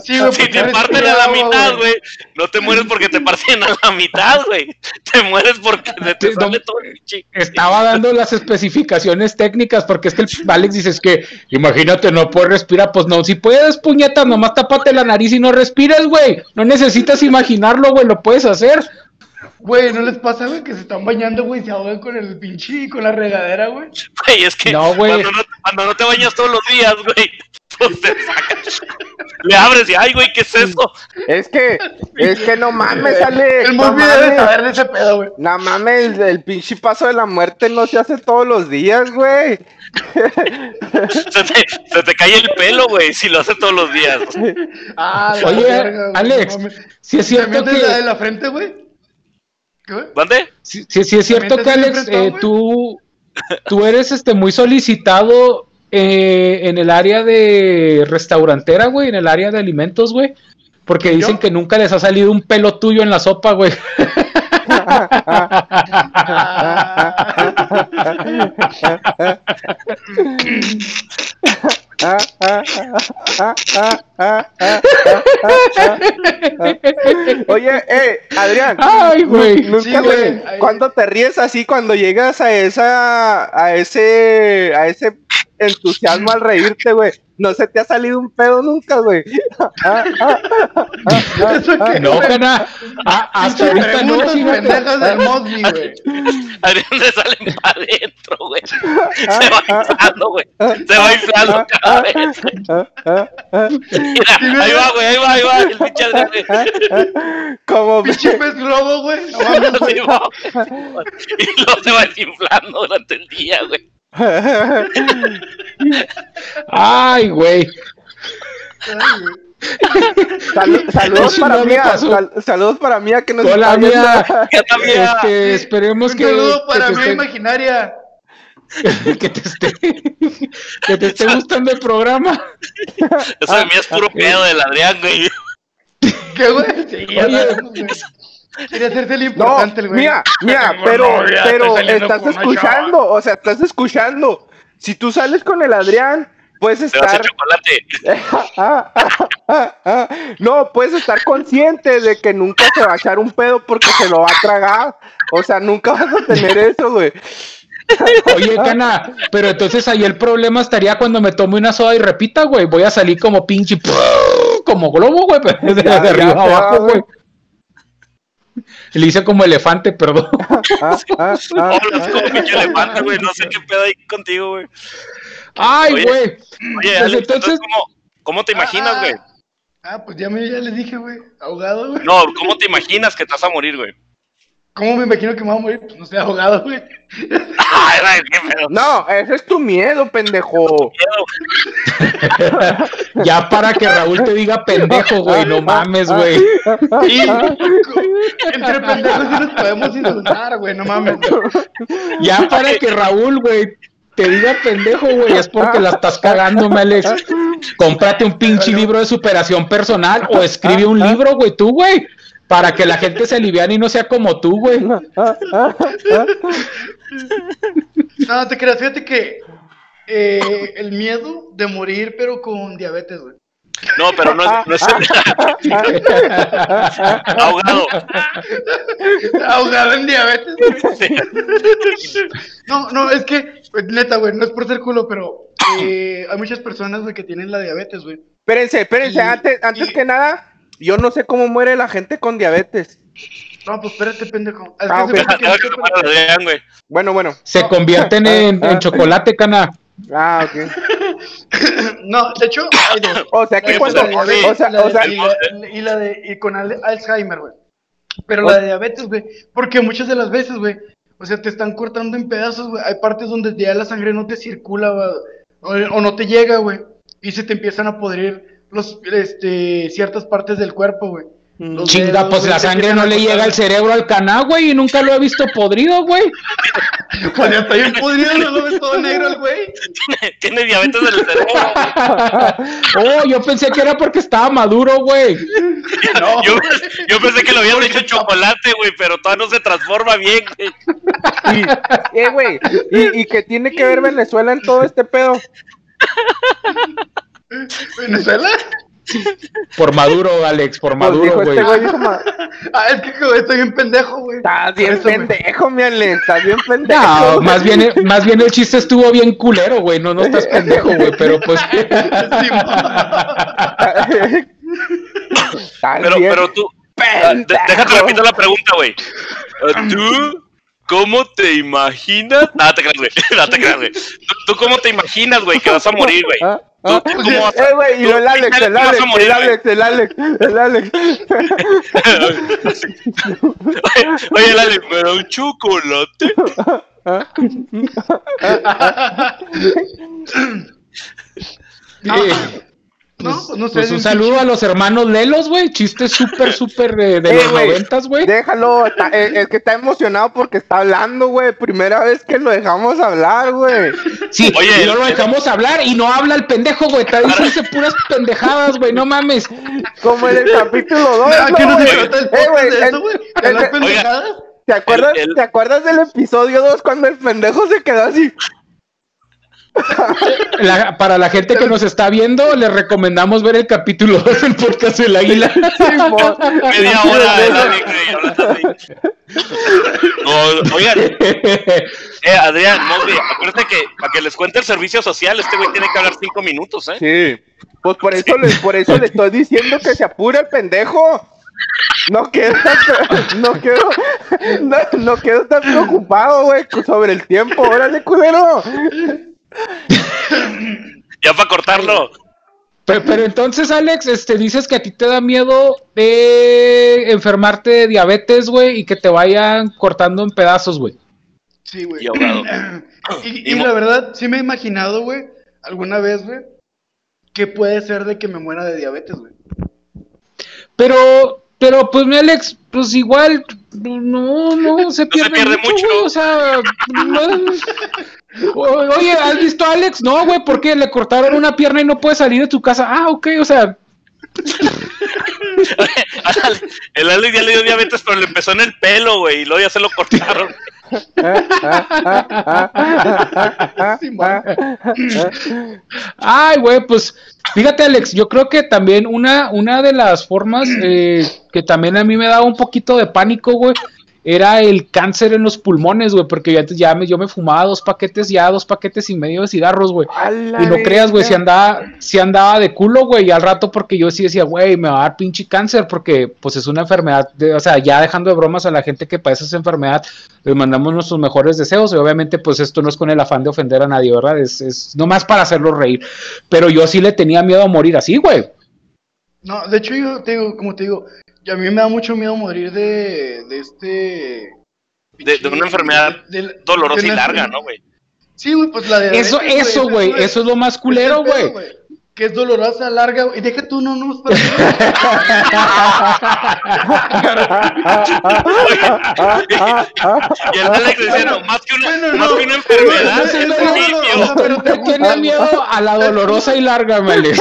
C: Sí, güey,
D: Si te parten a la mitad, güey, no te mueres porque te parten a la mitad, güey. Te mueres porque te, te sale todo el pinche.
B: Estaba dando las especificaciones técnicas porque es que el Alex dice es que imagínate no puedes respirar, pues no, si puedes puñetas, nomás tapate la nariz y no respires, güey. No necesitas imaginarlo, güey, lo puedes hacer.
C: Güey, ¿no les pasa, güey, que se están bañando, güey, y se ahogan con el pinche, con la regadera, güey?
D: Güey, es que
B: No, güey.
D: Cuando, no, cuando no te bañas todos los días, güey, pues. Le abres y, ay, güey, ¿qué es eso?
A: Es que, es que no mames, Alex.
C: El
A: no
C: muy debe
A: mames.
C: saber de ese pedo, güey.
A: No mames, el, el pinche paso de la muerte no se hace todos los días, güey.
D: Se te, se te cae el pelo, güey, si lo haces todos los días.
C: Ah,
B: Oye,
C: verga,
B: Alex,
C: no mames.
B: si es
C: ¿Te
B: cierto
C: la de
B: que
C: la frente, güey?
D: ¿Dónde?
B: si, si- si es cierto que
C: ¿También te
B: Alex, eh, tú tú eres este muy solicitado eh, en el área de restaurantera, güey, en el área de alimentos, güey. Porque
C: ¿Yo?
B: dicen que nunca les ha salido un pelo tuyo en la sopa, güey. [laughs]
A: Oye, eh, Adrián.
B: Ay, güey.
A: nu-
C: Sí,
A: Nunca
C: güey.
A: te- cuando te ríes así, cuando llegas a esa, a ese, a ese entusiasmo al reírte, güey. No se te ha salido un pedo nunca, güey. Ah, ah, ah, ah, ah,
C: ¿Eso qué,
B: No,
C: güey?
B: cana. Ah, hasta ahorita no,
C: pendejas del Mosby, güey.
D: Adrián se sale para adentro, güey. Se va inflando, güey. Se va inflando cada vez. Mira, ahí va, güey, ahí va, ahí va. El pinche Adrián, güey.
A: Como
C: Pinche pez globo, güey.
D: Y luego se va desinflando durante el día, güey.
B: Ay, güey.
A: Saludos
B: Eso
A: para Mía, sal- saludos para Mía que nos
B: Hola, mía. Este, esperemos
C: Un
B: que,
C: saludo
B: que
C: para mi
B: esté,
C: imaginaria. [laughs]
B: que te esté, que te esté gustando el programa.
D: Eso de mí es puro pedo del Adrián, güey.
C: ¿Qué, güey? Sí,
B: Oye.
C: Quería hacerse el
A: No,
C: importante, el güey.
A: mira, mira, pero,
C: novia,
A: pero estás escuchando, o sea, estás escuchando. Si tú sales con el Adrián, puedes
D: Te vas a
A: estar,
D: chocolate.
A: Ah, ah, ah, ah. no, puedes estar consciente de que nunca se va a echar un pedo porque se lo va a tragar. O sea, nunca vas a tener eso, güey.
B: Oye, Cana, pero entonces ahí el problema estaría cuando me tome una soda y repita, güey. Voy a salir como pinche, [laughs] como globo, güey, pero de,
A: Ya,
B: de
A: ya
B: arriba abajo,
A: güey.
B: Le hice como elefante, perdón.
A: Ah, ah, ah,
D: elefante, güey. No sé qué pedo hay contigo, güey.
B: Ay, güey.
D: Oye, Alex,
B: entonces-
D: ¿cómo, cómo te imaginas, güey?
C: Ah, pues ya, me, ya les dije, güey. Ahogado, güey.
D: No, ¿cómo te imaginas que te vas a morir, güey?
C: ¿Cómo me imagino que me voy a morir? Pues no sé, ahogado, güey.
D: Ay, güey, qué pedo.
A: No, ese es tu miedo, pendejo. [laughs]
B: Ya para que Raúl te diga pendejo, güey. No mames, güey.
C: Entre pendejos sí nos podemos insultar, güey, no mames.
B: Ya para que Raúl, güey, te diga pendejo, güey. Es porque la estás cagando, Alex. Cómprate un pinche libro de superación personal o escribe un libro, güey, tú, güey. Para que la gente se aliviane y no sea como tú, güey.
C: No, te creas, fíjate que eh, el miedo de morir, pero con diabetes, güey.
D: No, pero no es, no es [laughs] ahogado.
C: Ahogado en diabetes. güey. No, no, es que, pues, neta, güey, no es por ser culo, pero eh, hay muchas personas, güey, que tienen la diabetes, güey.
A: Espérense, espérense,
C: Y-
A: antes, antes
C: y-
A: que nada, yo no sé cómo muere la gente con diabetes.
C: No, pues espérate, pendejo. Es
A: Ah,
C: que se
A: ok.
C: cuenta que
D: Deja que se.
A: Bueno, bueno.
B: Se convierten en, en [laughs] chocolate, cana.
A: Ah, ok. [laughs]
C: No, de hecho, hay dos.
A: O sea que cuando,
D: diabetes,
A: o sea, o sea,
C: y, la, y la de y con al- Alzheimer, güey. Pero la de diabetes, güey, porque muchas de las veces, güey, o sea, te están cortando en pedazos, güey. Hay partes donde ya la sangre no te circula, güey, o, o no te llega, güey, y se te empiezan a podrir los, este, ciertas partes del cuerpo, güey. Los
B: Chinga,
C: dedos,
B: pues la sangre no le llega al cerebro al caná, güey, y nunca lo he visto podrido, güey. [laughs]
C: Pues ya está bien podrido, no lo ves todo negro el güey.
D: Tiene diabetes del cerebro. [laughs]
B: Oh, yo pensé que era porque estaba maduro, güey. [laughs]
C: No,
D: Yo, yo pensé que lo habían hecho chocolate, güey, pero todavía no se transforma bien, güey.
A: y, eh, güey, y, y que tiene que ver Venezuela en todo este pedo.
C: ¿Venezuela?
B: Por maduro, Alex, por maduro, güey.
A: este güey, dijo, [laughs] "Ma-
C: Ah, es que güey, estoy bien pendejo, güey.
A: estás bien
C: güey.
A: pendejo, mi Ale, estás bien pendejo.
B: No, más bien, más bien el chiste estuvo bien culero, güey. No, no estás pendejo, güey, pero pues. [laughs]
D: Pero, pero tú. ah, de- déjate repetir la pregunta, güey. Ah, ¿Tú cómo te imaginas? Ah, te creas, güey. [laughs] No te creas, güey. ¿Tú, tú cómo te imaginas, güey, que vas a morir, güey?
A: Ah,
D: ¿Tú,
A: ah.
D: tú
A: Eh, güey, y el Alex, el Alex,
D: morir,
A: el? Alex, el Alex, el Alex.
D: Oye, Lali, ¿me da un chocolate? [laughs] [laughs]
B: eh,
C: No, pues no sé.
B: pues
C: de
B: un saludo a los hermanos Lelos, güey. Chiste súper, [laughs] súper de, de
A: Eh,
B: los
A: güey,
B: noventas, güey.
A: Déjalo, está- eh, es que está emocionado porque está hablando, güey. Primera vez que lo dejamos hablar, güey.
B: Sí,
D: Oye,
B: y no lo
D: el-
B: dejamos hablar y no habla el pendejo, güey. Está diciendo puras pendejadas, güey. No mames.
A: Como en el capítulo 2.
C: ¿A qué no se
A: güey?
C: trata el
A: Eh. ¿Te acuerdas,
D: El- el-
A: ¿Te acuerdas del episodio 2 cuando el pendejo se quedó así?
B: La- para la gente que nos está viendo, les recomendamos ver el capítulo 2 del podcast del Águila.
A: Simón.
D: Media hora. [laughs] No, oigan, eh, Adrián, no, acuérdate que para que les cuente el servicio social, este güey tiene que hablar cinco minutos, ¿eh?
A: Sí. Pues por eso, le, por eso le estoy diciendo que se apure el pendejo. No quedo tan, no quedo, no, no quedo tan preocupado, güey, sobre el tiempo. Órale, culero. [laughs]
D: Ya para cortarlo.
B: Pero, pero entonces, Alex, este, dices que a ti te da miedo de enfermarte de diabetes, güey, y que te vayan cortando en pedazos, güey.
C: Sí, güey.
D: Y ahogado. [clears throat]
C: Y,
D: Y
C: y
D: mo-
C: la verdad, sí me he imaginado, güey, alguna vez, güey, que puede ser de que me muera de diabetes, güey.
B: Pero, pero, pues, mi Alex, pues igual, no, no, se pierde,
D: pierde
B: mucho, o sea, no- Oye, ¿has visto a Alex? No, güey, porque le cortaron una pierna y no puede salir de tu casa. Ah, ok, o sea, [laughs]
D: El Alex ya le dio diabetes, pero le empezó en el pelo, güey, y luego ya se lo cortaron.
B: Ay, güey, pues fíjate, Alex, yo creo que también una, una de las formas eh, que también a mí me da un poquito de pánico, güey, era el cáncer en los pulmones, güey, porque ya, ya me, yo me fumaba dos paquetes, ya dos paquetes y medio de cigarros, güey. Y no creas, güey, si andaba, si andaba de culo, güey, y al rato porque yo sí decía, güey, me va a dar pinche cáncer, porque pues es una enfermedad, o sea, ya dejando de bromas a la gente que padece esa enfermedad, les mandamos nuestros mejores deseos, y obviamente pues esto no es con el afán de ofender a nadie, ¿verdad? Es, es nomás para hacerlo reír. Pero yo sí le tenía miedo a morir así, güey.
C: No, de hecho, yo te digo, como te digo, y a mí me da mucho miedo morir de, de este...
D: De, de una enfermedad
C: de-
D: dolorosa
C: de
D: y larga,
C: enfermedad-
D: ¿no, güey?
C: Sí, güey, pues la de...
B: Eso, eso, güey, eso es lo más culero, güey.
C: Que es dolorosa, larga, güey. Y deja tú, no, no. [laughs]
D: Y el Alex diciendo, más que una,
C: Bueno,
D: más
C: no.
D: que una enfermedad,
C: No,
D: es
C: no, no, pero te
B: tiene miedo a la dolorosa y larga, Meles.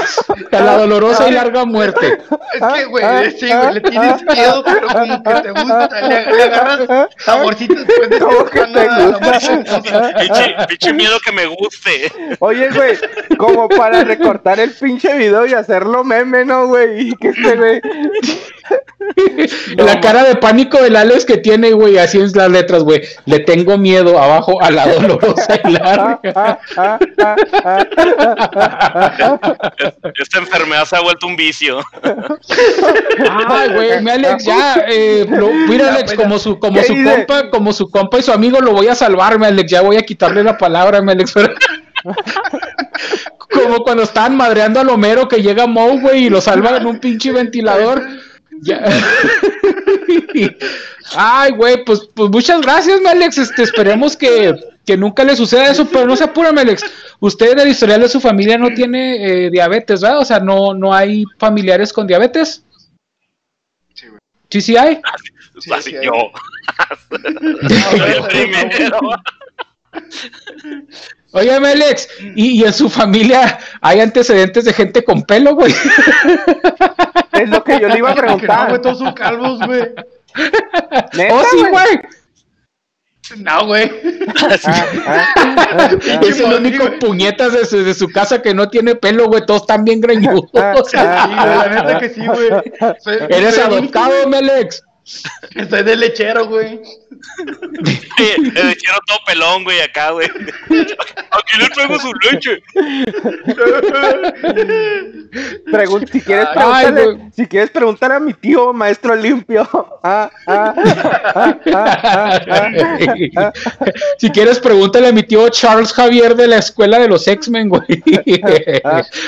B: A la dolorosa y larga muerte.
C: Es que, güey, sí, güey, le tienes miedo, pero como que te gusta, le, le agarras saborcito después de
A: ¿Cómo que te gusta?
D: pinche miedo que me guste.
A: Oye, güey, como para recortar el pinche video y hacerlo meme, ¿no, güey? Y que este, güey. [laughs]
B: la cara de pánico del Alex que tiene, güey, así en las letras, güey. Le tengo miedo abajo a la dolorosa y larga. [laughs]
D: Esta enfermedad se ha vuelto un vicio.
B: Ay, güey, mi Alex, ya, eh, lo- mira, Alex, como su, como
A: ¿Qué
B: su
A: dice?
B: compa, como su compa y su amigo, lo voy a salvar, mi Alex, ya voy a quitarle la palabra, mi Alex, pero- [laughs] Como cuando estaban madreando al Homero que llega Moe, güey, y lo salvan en un pinche ventilador. Ya. [laughs] Ay, güey, pues, pues muchas gracias, mi Alex. Este, esperemos que, que nunca le suceda eso, pero no se apure, mi Alex. Usted en el historial de su familia no tiene eh, diabetes, ¿verdad? O sea, no, no hay familiares con diabetes.
C: Sí, güey.
B: Sí, sí hay.
C: Sí,
D: Así
C: sí, [laughs]
D: yo. [laughs]
C: No.
B: Óyeme, Alex, ¿y, y en su familia hay antecedentes de gente con pelo, güey? [laughs]
A: Es lo que yo le iba a preguntar.
C: güey, todos son calvos, güey.
A: ¿Neta,
B: ¡Oh, sí, güey!
C: No, güey.
A: Ah, ah, ah, [laughs]
B: Es el único puñetas de su, de su casa que no tiene pelo, güey. Todos están bien greñudos. [laughs]
C: Sí, güey, la neta que sí, güey. Soy-
B: Eres adoptado, mi
C: Soy de lechero, güey.
D: El lechero todo pelón, güey, acá, güey. Aquí le traigo su leche.
A: Pregun- si quieres
B: Ay,
A: si quieres preguntar a mi tío maestro limpio. Ah, ah, ah,
B: si quieres, pregúntale a mi tío Charles Javier de la escuela de los X-Men, güey.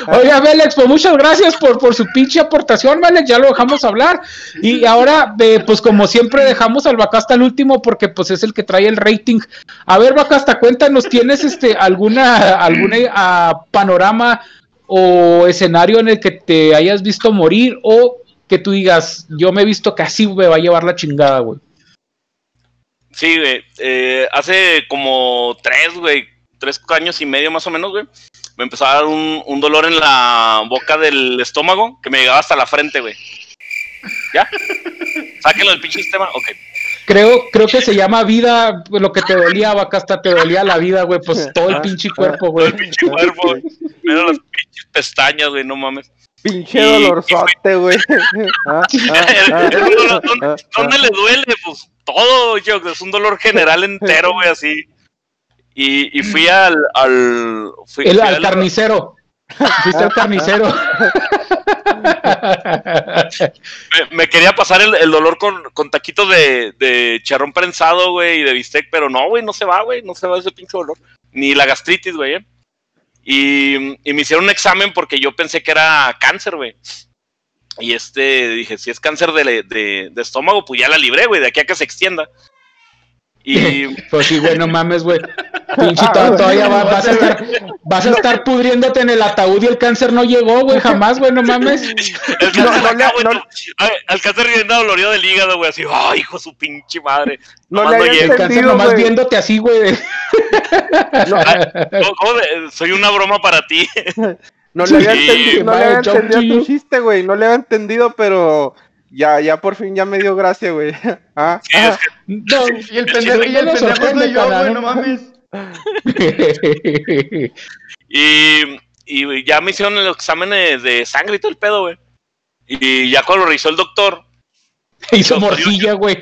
B: Oye, Alex, pues muchas gracias por, por su pinche aportación, Alex. Ya lo dejamos hablar. Y ahora, eh, pues como siempre, dejamos al Bacasta al último porque pues es el que trae el rating. A ver, Bacasta, cuéntanos, ¿tienes este alguna, alguna ah, panorama o escenario en el que te hayas visto morir o que tú digas, yo me he visto que así me va a llevar la chingada, güey?
D: Sí, güey. eh, hace como tres, güey, tres años y medio más o menos, güey. Me empezó a dar un, un dolor en la boca del estómago que me llegaba hasta la frente, güey. ¿Ya? Sáquenlo del pinche sistema. Ok.
B: Creo, creo que se llama vida, lo que te dolía, vaca, hasta te dolía la vida, güey, pues todo el pinche cuerpo,
D: Todo
B: güey.
D: el pinche cuerpo, güey. Mira las pinches pestañas, güey, no mames.
A: Pinche
D: Y-
A: dolorzote, güey. [laughs] Ah, ah, ah,
D: dolor-
A: ah,
D: ¿Dónde,
A: ah,
D: dónde le duele? Pues todo, yo, es un dolor general entero, güey, así. Y, y fui al. al, fui,
B: El,
D: fui
B: al
D: al-
B: carnicero. Fuiste al carnicero.
D: me, me quería pasar el, el dolor con, con taquitos de, de charrón prensado, güey, y de bistec, pero no, güey, no se va, güey, no se va ese pinche dolor. Ni la gastritis, güey. ¿eh? Y, y me hicieron un examen porque yo pensé que era cáncer, güey. Y este, dije, si es cáncer de, de, de estómago, pues ya la libré, güey, de aquí a que se extienda. Y [laughs]
B: Pues sí, güey, no mames, güey. Pinche to- [laughs] todavía va- [laughs] vas, a estar, vas a estar pudriéndote en el ataúd y el cáncer no llegó, güey, jamás, güey, no mames.
D: el
A: No,
D: cáncer
A: no
D: acá,
A: no-
D: no- ay, al cáncer bien dolorido del hígado, güey, así, ay, hijo su pinche madre.
A: No
D: Nomás
A: le
D: llega.
B: El cáncer
A: entendido,
B: nomás viéndote así, güey.
A: No,
D: ¿Cómo- cómo de- soy una broma para ti.
A: no le había
D: Sí,
A: entendido, no le
B: vaya,
A: había
B: John
A: entendido
B: Q.
A: tu chiste, güey. No le había entendido, pero ya, ya por fin ya me dio gracia, güey. [laughs] Ah,
D: Sí, es que
B: No,
C: Y el pendejo, y el pendejo soy yo, güey, no mames. [laughs]
D: Y, y ya me hicieron el examen de, de sangre y todo el pedo, güey. Y ya cuando lo revisó el doctor,
B: Hizo morcilla, güey. [laughs]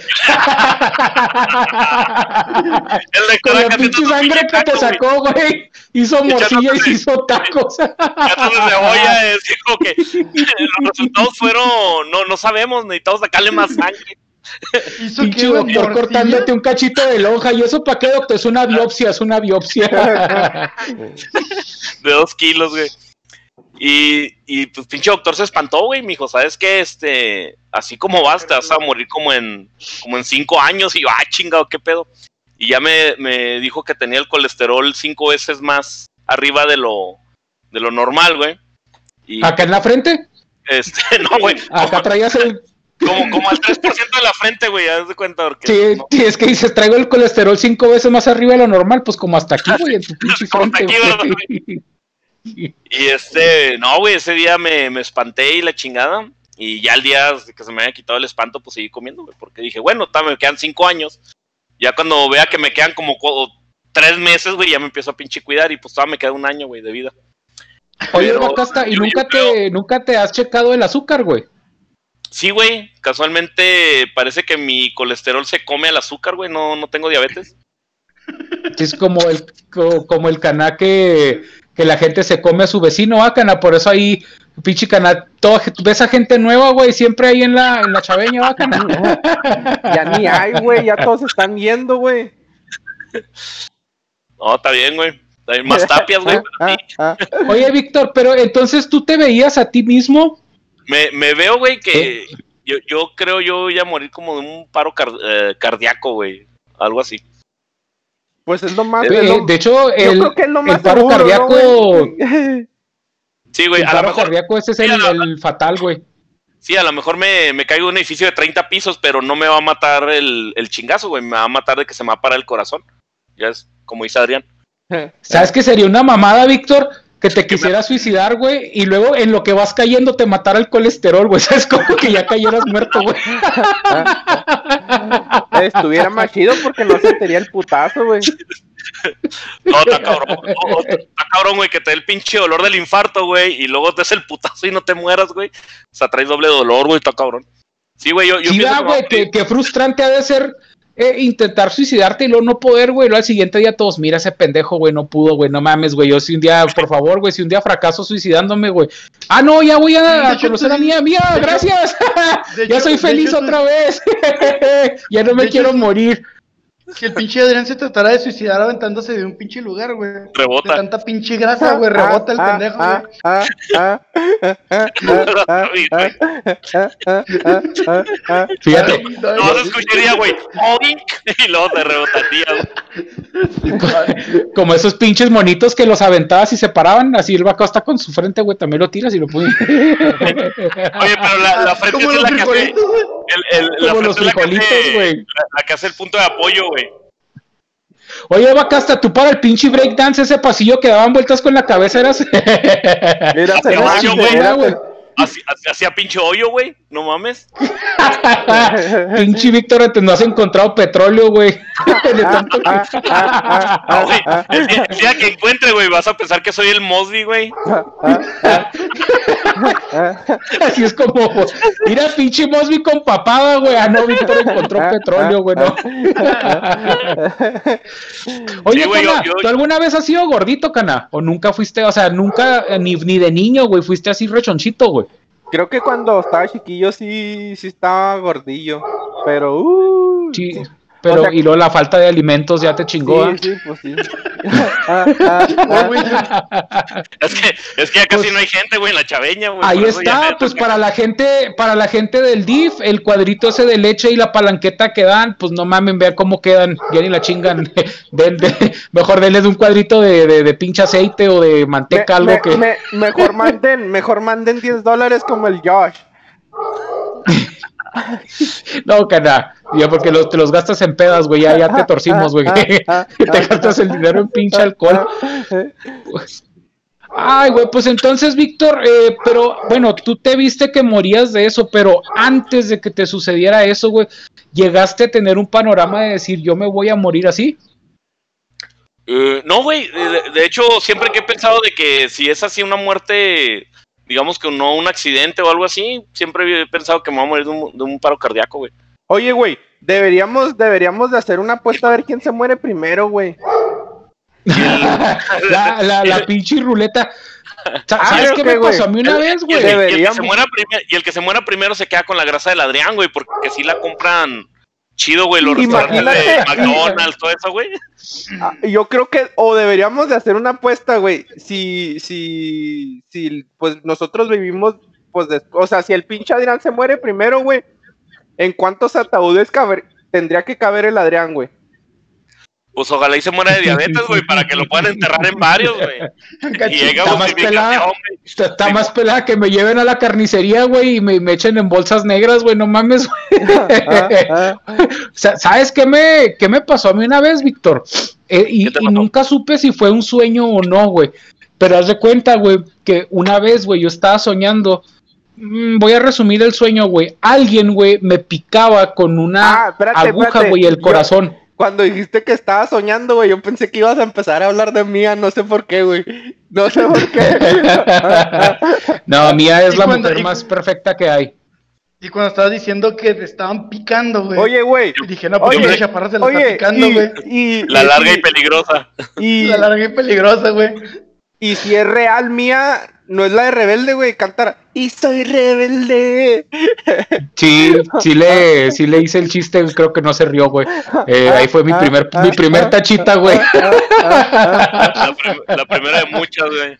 D: El de
B: Con la pinche sangre que te sacó, güey. Hizo morcilla y se hizo tacos. [laughs]
D: De cebolla, es dijo que los resultados fueron, no, no sabemos, necesitamos sacarle más sangre.
C: Hizo
B: Pinche doctor
C: morcilla.
B: cortándote un cachito de lonja. ¿Y eso para qué, doctor? Es una biopsia, es una biopsia. [laughs]
D: de dos kilos, güey. Y, y pues pinche doctor se espantó, güey, mijo, ¿sabes qué? Este, así como vas, te vas a morir como en, como en cinco años. Y yo, ah, chingado, qué pedo. Y ya me, me dijo que tenía el colesterol cinco veces más arriba de lo, de lo normal, güey. Y
B: Acá en la frente,
D: este, [laughs] no, güey, [laughs]
B: acá traías el.
D: como, como al 3% de la frente, güey, haz de cuenta, porque
B: Sí,
D: no,
B: sí, es que dices, traigo el colesterol cinco veces más arriba de lo normal, pues como hasta aquí, güey, en tu [laughs] pinche frente,
D: aquí,
B: güey.
D: Y este, no, güey, ese día me, me espanté y la chingada. Y ya el día que se me había quitado el espanto, pues seguí comiendo, güey. Porque dije, bueno, ta, me quedan cinco años. Ya cuando vea que me quedan como tres meses, güey, ya me empiezo a pinche cuidar. Y pues todavía me queda un año, güey, de vida.
B: Oye,
D: Pero
B: Bacasta, ¿y
D: yo-
B: nunca
D: creo-
B: te, nunca te has checado el azúcar, güey?
D: Sí, güey, casualmente parece que mi colesterol se come al azúcar, güey. No, no tengo diabetes.
B: Es como el, co- como el caná que, que la gente se come a su vecino, ah, cana, por eso ahí, pinche caná, toda, ves a gente nueva, güey, siempre ahí en la, en la chaveña, ah, cana. [laughs]
A: Ya ni hay, güey, ya todos están yendo, güey.
D: No, está bien, güey. Bien, Más [laughs] tapias, güey.
A: Ah, ah,
B: Oye, Víctor, pero entonces tú te veías a ti mismo,
D: Me, me veo, güey, que yo, yo creo yo voy a morir como de un paro car- eh, cardíaco, güey. Algo así.
A: Pues es lo más.
B: Eh,
A: es lo-
B: de hecho,
A: yo
B: el,
A: creo que es lo más
B: el paro
A: seguro, ¿no,
B: cardíaco,
A: güey? [laughs]
D: Sí, güey,
B: el
D: a lo mejor
B: cardíaco ese es el fatal, güey.
D: Sí, a lo mejor me, me caigo en un edificio de 30 pisos, pero no me va a matar el, el chingazo, güey. Me va a matar de que se me va a parar el corazón. Ya es como dice Adrián.
B: ¿Sabes qué sería una mamada, Víctor? Que te quisieras suicidar, güey, y luego en lo que vas cayendo te matara el colesterol, güey. [laughs] ¿Sabes como que ya cayeras muerto, güey?
A: Estuviera más chido porque no sentiría el putazo, güey.
D: No, está cabrón. No, está cabrón, güey, que te dé el pinche dolor del infarto, güey, y luego te des el putazo y no te mueras, güey. O sea, traes doble dolor, güey, está cabrón. Sí, güey, yo, yo
B: Sí,
D: pienso
B: da,
D: que
B: güey,
D: no,
B: que, que frustrante ha de ser eh, intentar suicidarte y luego no poder, güey. Luego al siguiente día todos, mira ese pendejo, güey, no pudo, güey, no mames, güey. Yo si un día, por favor, güey, si un día fracaso suicidándome, güey. Ah, no, ya voy a
C: hecho,
B: conocer a mía,
C: dices-
B: mía,
C: de hecho-
B: gracias. [laughs] ya soy feliz
C: hecho,
B: otra vez. [laughs] ya no me quiero morir.
C: Si el pinche Adrián se tratara de suicidar aventándose de un pinche lugar, güey.
D: Rebota.
C: De tanta pinche grasa, güey. Rebota el pendejo, güey.
B: Fíjate.
D: Lo vas a escuchar güey. Y luego te rebotaría. [laughs]
B: Como esos pinches monitos que los aventabas y se paraban. Así el vaco está con su frente, güey. También lo tiras y lo pones. [laughs]
D: Oye, pero la, frente es la que el, el, la
B: Como
D: frente
B: los frijolitos, güey.
D: La, la que hace el punto de apoyo, güey.
B: Oye, vaca, hasta tú para el pinche breakdance, ese pasillo que daban vueltas con la cabeza eras.
A: Era-
D: así- Hacía pinche hoyo, güey. No mames. [laughs]
B: pinche Víctor, te no has encontrado petróleo, güey. [laughs]
D: No, güey. El día, el día que encuentre, güey, vas a pensar que soy el Mosby, güey.
B: Así es como, mira, pinche Mosby con papada, güey. Ah, no, Víctor encontró petróleo, güey, no. [laughs] Oye,
D: Sí, güey,
B: Cana,
D: yo- yo-
B: ¿tú alguna vez has sido gordito, Cana? ¿O nunca fuiste, o sea, nunca, eh, ni, ni de niño, güey, fuiste así rechonchito, güey?
A: Creo que cuando estaba chiquillo sí, sí estaba gordillo. Pero, uh.
B: Sí, pero,
A: O sea-
B: y luego la falta de alimentos ya te chingó, ¿ah?
A: Sí, sí, pues sí. [laughs] Ah, ah, ah.
D: Es que, es que ya casi
B: Pues-
D: no hay gente, güey, en la chaveña, güey.
B: Ahí está, pues para la gente, para la gente del DIF, el cuadrito ese de leche y la palanqueta que dan, pues no mamen, vean cómo quedan, ya ni la chingan. [laughs] De- mejor denles un cuadrito de, de, de pinche aceite o de manteca,
A: Me-
B: algo
A: me-
B: que.
A: me- mejor manden, mejor manden 10 dólares como el Josh. [laughs] [laughs]
B: No, cana, ya porque te los gastas en pedas, güey, ya, ya te torcimos, güey. [laughs] Te gastas el dinero en pinche alcohol. Ay, güey, pues entonces, Víctor, eh, pero bueno, tú te viste que morías de eso, pero antes de que te sucediera eso, güey, llegaste a tener un panorama de decir, yo me voy a morir así.
D: Eh, no, güey. De, de hecho, siempre que he pensado de que si es así una muerte digamos que no un accidente o algo así, siempre he pensado que me voy a morir de un, de un paro cardíaco, güey.
A: Oye, güey, deberíamos, deberíamos de hacer una apuesta a ver quién se muere primero, güey. [laughs]
B: la, la, la pinche ruleta.
A: Ah,
B: ¿Sabes
A: creo
B: qué
A: que,
B: me pasó a mí una vez, güey?
D: y el que se
A: deberíamos.
D: muera primer- y el que se muera primero se queda con la grasa del Adrián, güey, porque si la compran chido, güey, los restaurantes de. McDonald's, todo eso, güey.
A: Ah, Yo creo que, o deberíamos de hacer una apuesta, güey. Si, si, si, pues nosotros vivimos, pues, des- o sea, si el pinche Adrián se muere primero, güey, ¿en cuántos ataúdes caber- tendría que caber el Adrián, güey?
D: Pues ojalá y se muera de diabetes, güey, para que lo puedan enterrar en varios, güey. Y llega
B: Está más pelada. Está, está más pelada que me lleven a la carnicería, güey, y me, me echen en bolsas negras, güey, no mames, güey. [laughs]
A: Ah, ah.
B: Sa- ¿Sabes qué me, qué me pasó a mí una vez, Víctor? Eh, y, nunca supe si fue un sueño o no, güey. Pero haz de cuenta, güey, que una vez, güey, yo estaba soñando. Mm, voy a resumir el sueño, güey. Alguien, güey, me picaba con una
A: Ah, espérate,
B: aguja, güey, el
A: Yo-
B: corazón.
A: Cuando dijiste que estaba soñando, güey, yo pensé que ibas a empezar a hablar de mía, no sé por qué, güey. No sé por qué. [laughs]
B: no, Mía es la
C: cuando-
B: mujer
C: y-
B: más perfecta que hay.
C: Y cuando estabas diciendo que te estaban picando, güey.
A: Oye, güey.
C: Dije, no, pues
A: Oye,
C: la chaparra se la está
A: Oye,
C: picando,
A: y,
C: güey.
A: y-
D: La
A: y-
D: larga y peligrosa.
A: y,
C: La larga y peligrosa, güey.
A: y si es real mía, no es la de rebelde, güey, cantar. Y soy rebelde. [laughs]
B: Sí, sí le, [laughs] sí le hice el chiste, creo que no se rió, güey. Eh, ahí fue mi primer, mi primer tachita, güey.
D: La, prim- la primera de muchas, güey.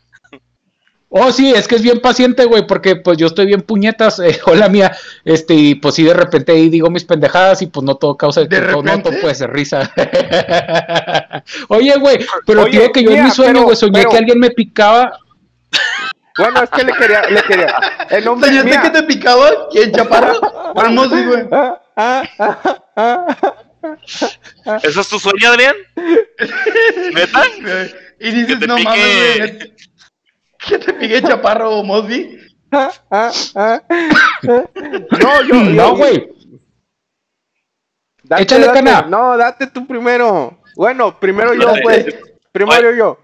B: Oh, sí, es que es bien paciente, güey, porque pues yo estoy bien puñetas, eh, [laughs] hola mía, este, y pues sí, de repente ahí digo mis pendejadas y pues no todo causa,
C: ¿De
B: todo, no
C: repente?
B: todo puede ser risa. Oye, güey, pero tío que yo en mi sueño, güey, soñé
A: pero-
B: que alguien me picaba.
A: Bueno, es que le quería, le quería. El nombre
C: ¿Soñaste
A: mía.
C: que te picaba? ¿Quién, chaparro? Vamos, sí, güey.
D: ¿Eso es tu sueño, Adrián? ¿Neta?
C: Y dices, no
D: pique.
C: mames, güey. Que te pique chaparro, Mosby.
A: Ah, ah. No, yo,
B: No, güey.
A: Date,
B: Échale,
A: date.
B: cana.
A: No, date tú primero. Bueno, primero yo,
D: Dale.
A: pues. Primero yo.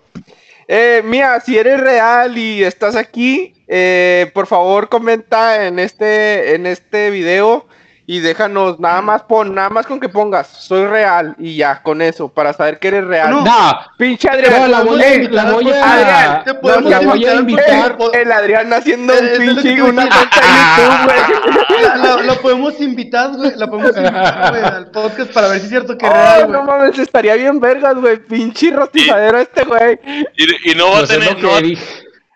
A: Eh, Mía, si eres real y estás aquí, eh, por favor comenta en este, en este video y déjanos, nada más pon, nada más con que pongas, soy real y ya, con eso, para saber que eres real.
C: No.
B: No,
A: Pinche Adrián.
B: No, la voy
A: eh,
B: la voy a-
A: Adrián,
C: Te podemos
B: la voy a
C: invitar, por-
A: el Adrián haciendo
C: Eh,
A: un pinche una cuenta de YouTube, güey. [laughs]
C: La, la- la podemos invitar, güey. La podemos invitar, güey, al podcast para ver si es cierto que es
A: Oh,
C: real,
A: no mames, estaría bien vergas, güey. Pinche rostizadero este, güey.
D: Y, y no va a
B: pues es
D: tener. no.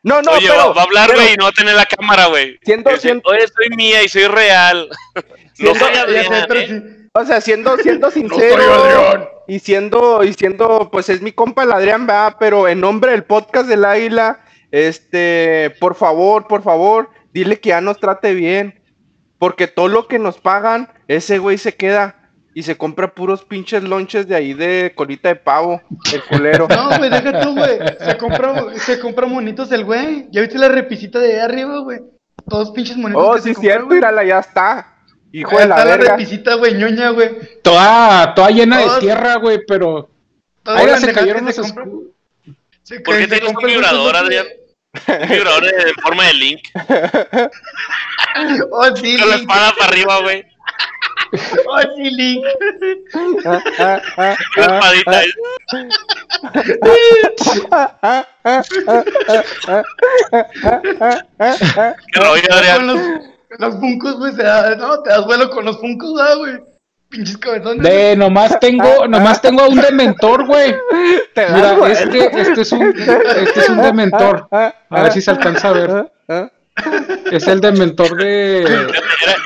A: No, no,
D: oye,
A: pero.
D: va, a hablar, güey, y no va a tener la cámara, güey. Dice,
A: siendo-
D: Oye, soy mía y soy real. [laughs] no
A: Siendo-
D: soy Adrián, ¿eh?
C: sí.
A: O sea, siendo, siendo
C: No soy
A: sincero.
C: Adrián.
A: y siendo, y siendo, pues es mi compa el Adrián, ¿verdad? Pero en nombre del podcast del Águila, este, por favor, por favor, dile que ya nos trate bien. Porque todo lo que nos pagan, ese güey se queda y se compra puros pinches lonches de ahí de colita de pavo, el culero. [laughs]
C: No, güey, deja tú, güey. Se compra, se compra monitos el güey. ¿Ya viste la repisita de ahí arriba, güey? Todos pinches monitos.
A: oh,
C: que
A: sí,
C: se
A: cierto, mírala, ya está. Hijo
C: Ahí
A: de la
C: está la
A: verga.
C: repisita, güey, ñoña, güey.
B: Toda, toda llena de
C: Todos-
B: tierra, güey, pero ahora se cayeron los escudos.
D: ¿Por qué tienes un vibrador, Adrián? [laughs] Un vibrador en forma de link.
C: Oh, sí,
D: Con la
C: Link.
D: espada para arriba, güey.
C: Oh, sí, Link.
A: Ah, ah, ah,
D: ¿Qué rollo,
C: Con
D: Adrián?
C: Los, funcos, güey, se da- no, te das vuelo con los funcos, ¿verdad, güey? Pinches cabezones.
B: De nomás tengo, [laughs] nomás tengo a un dementor, güey.
A: Das
B: Mira,
A: vuelo.
B: este, este es un, este es un dementor. A ver si se alcanza a ver.
A: Ah, ah.
B: Es el dementor de,
D: Era,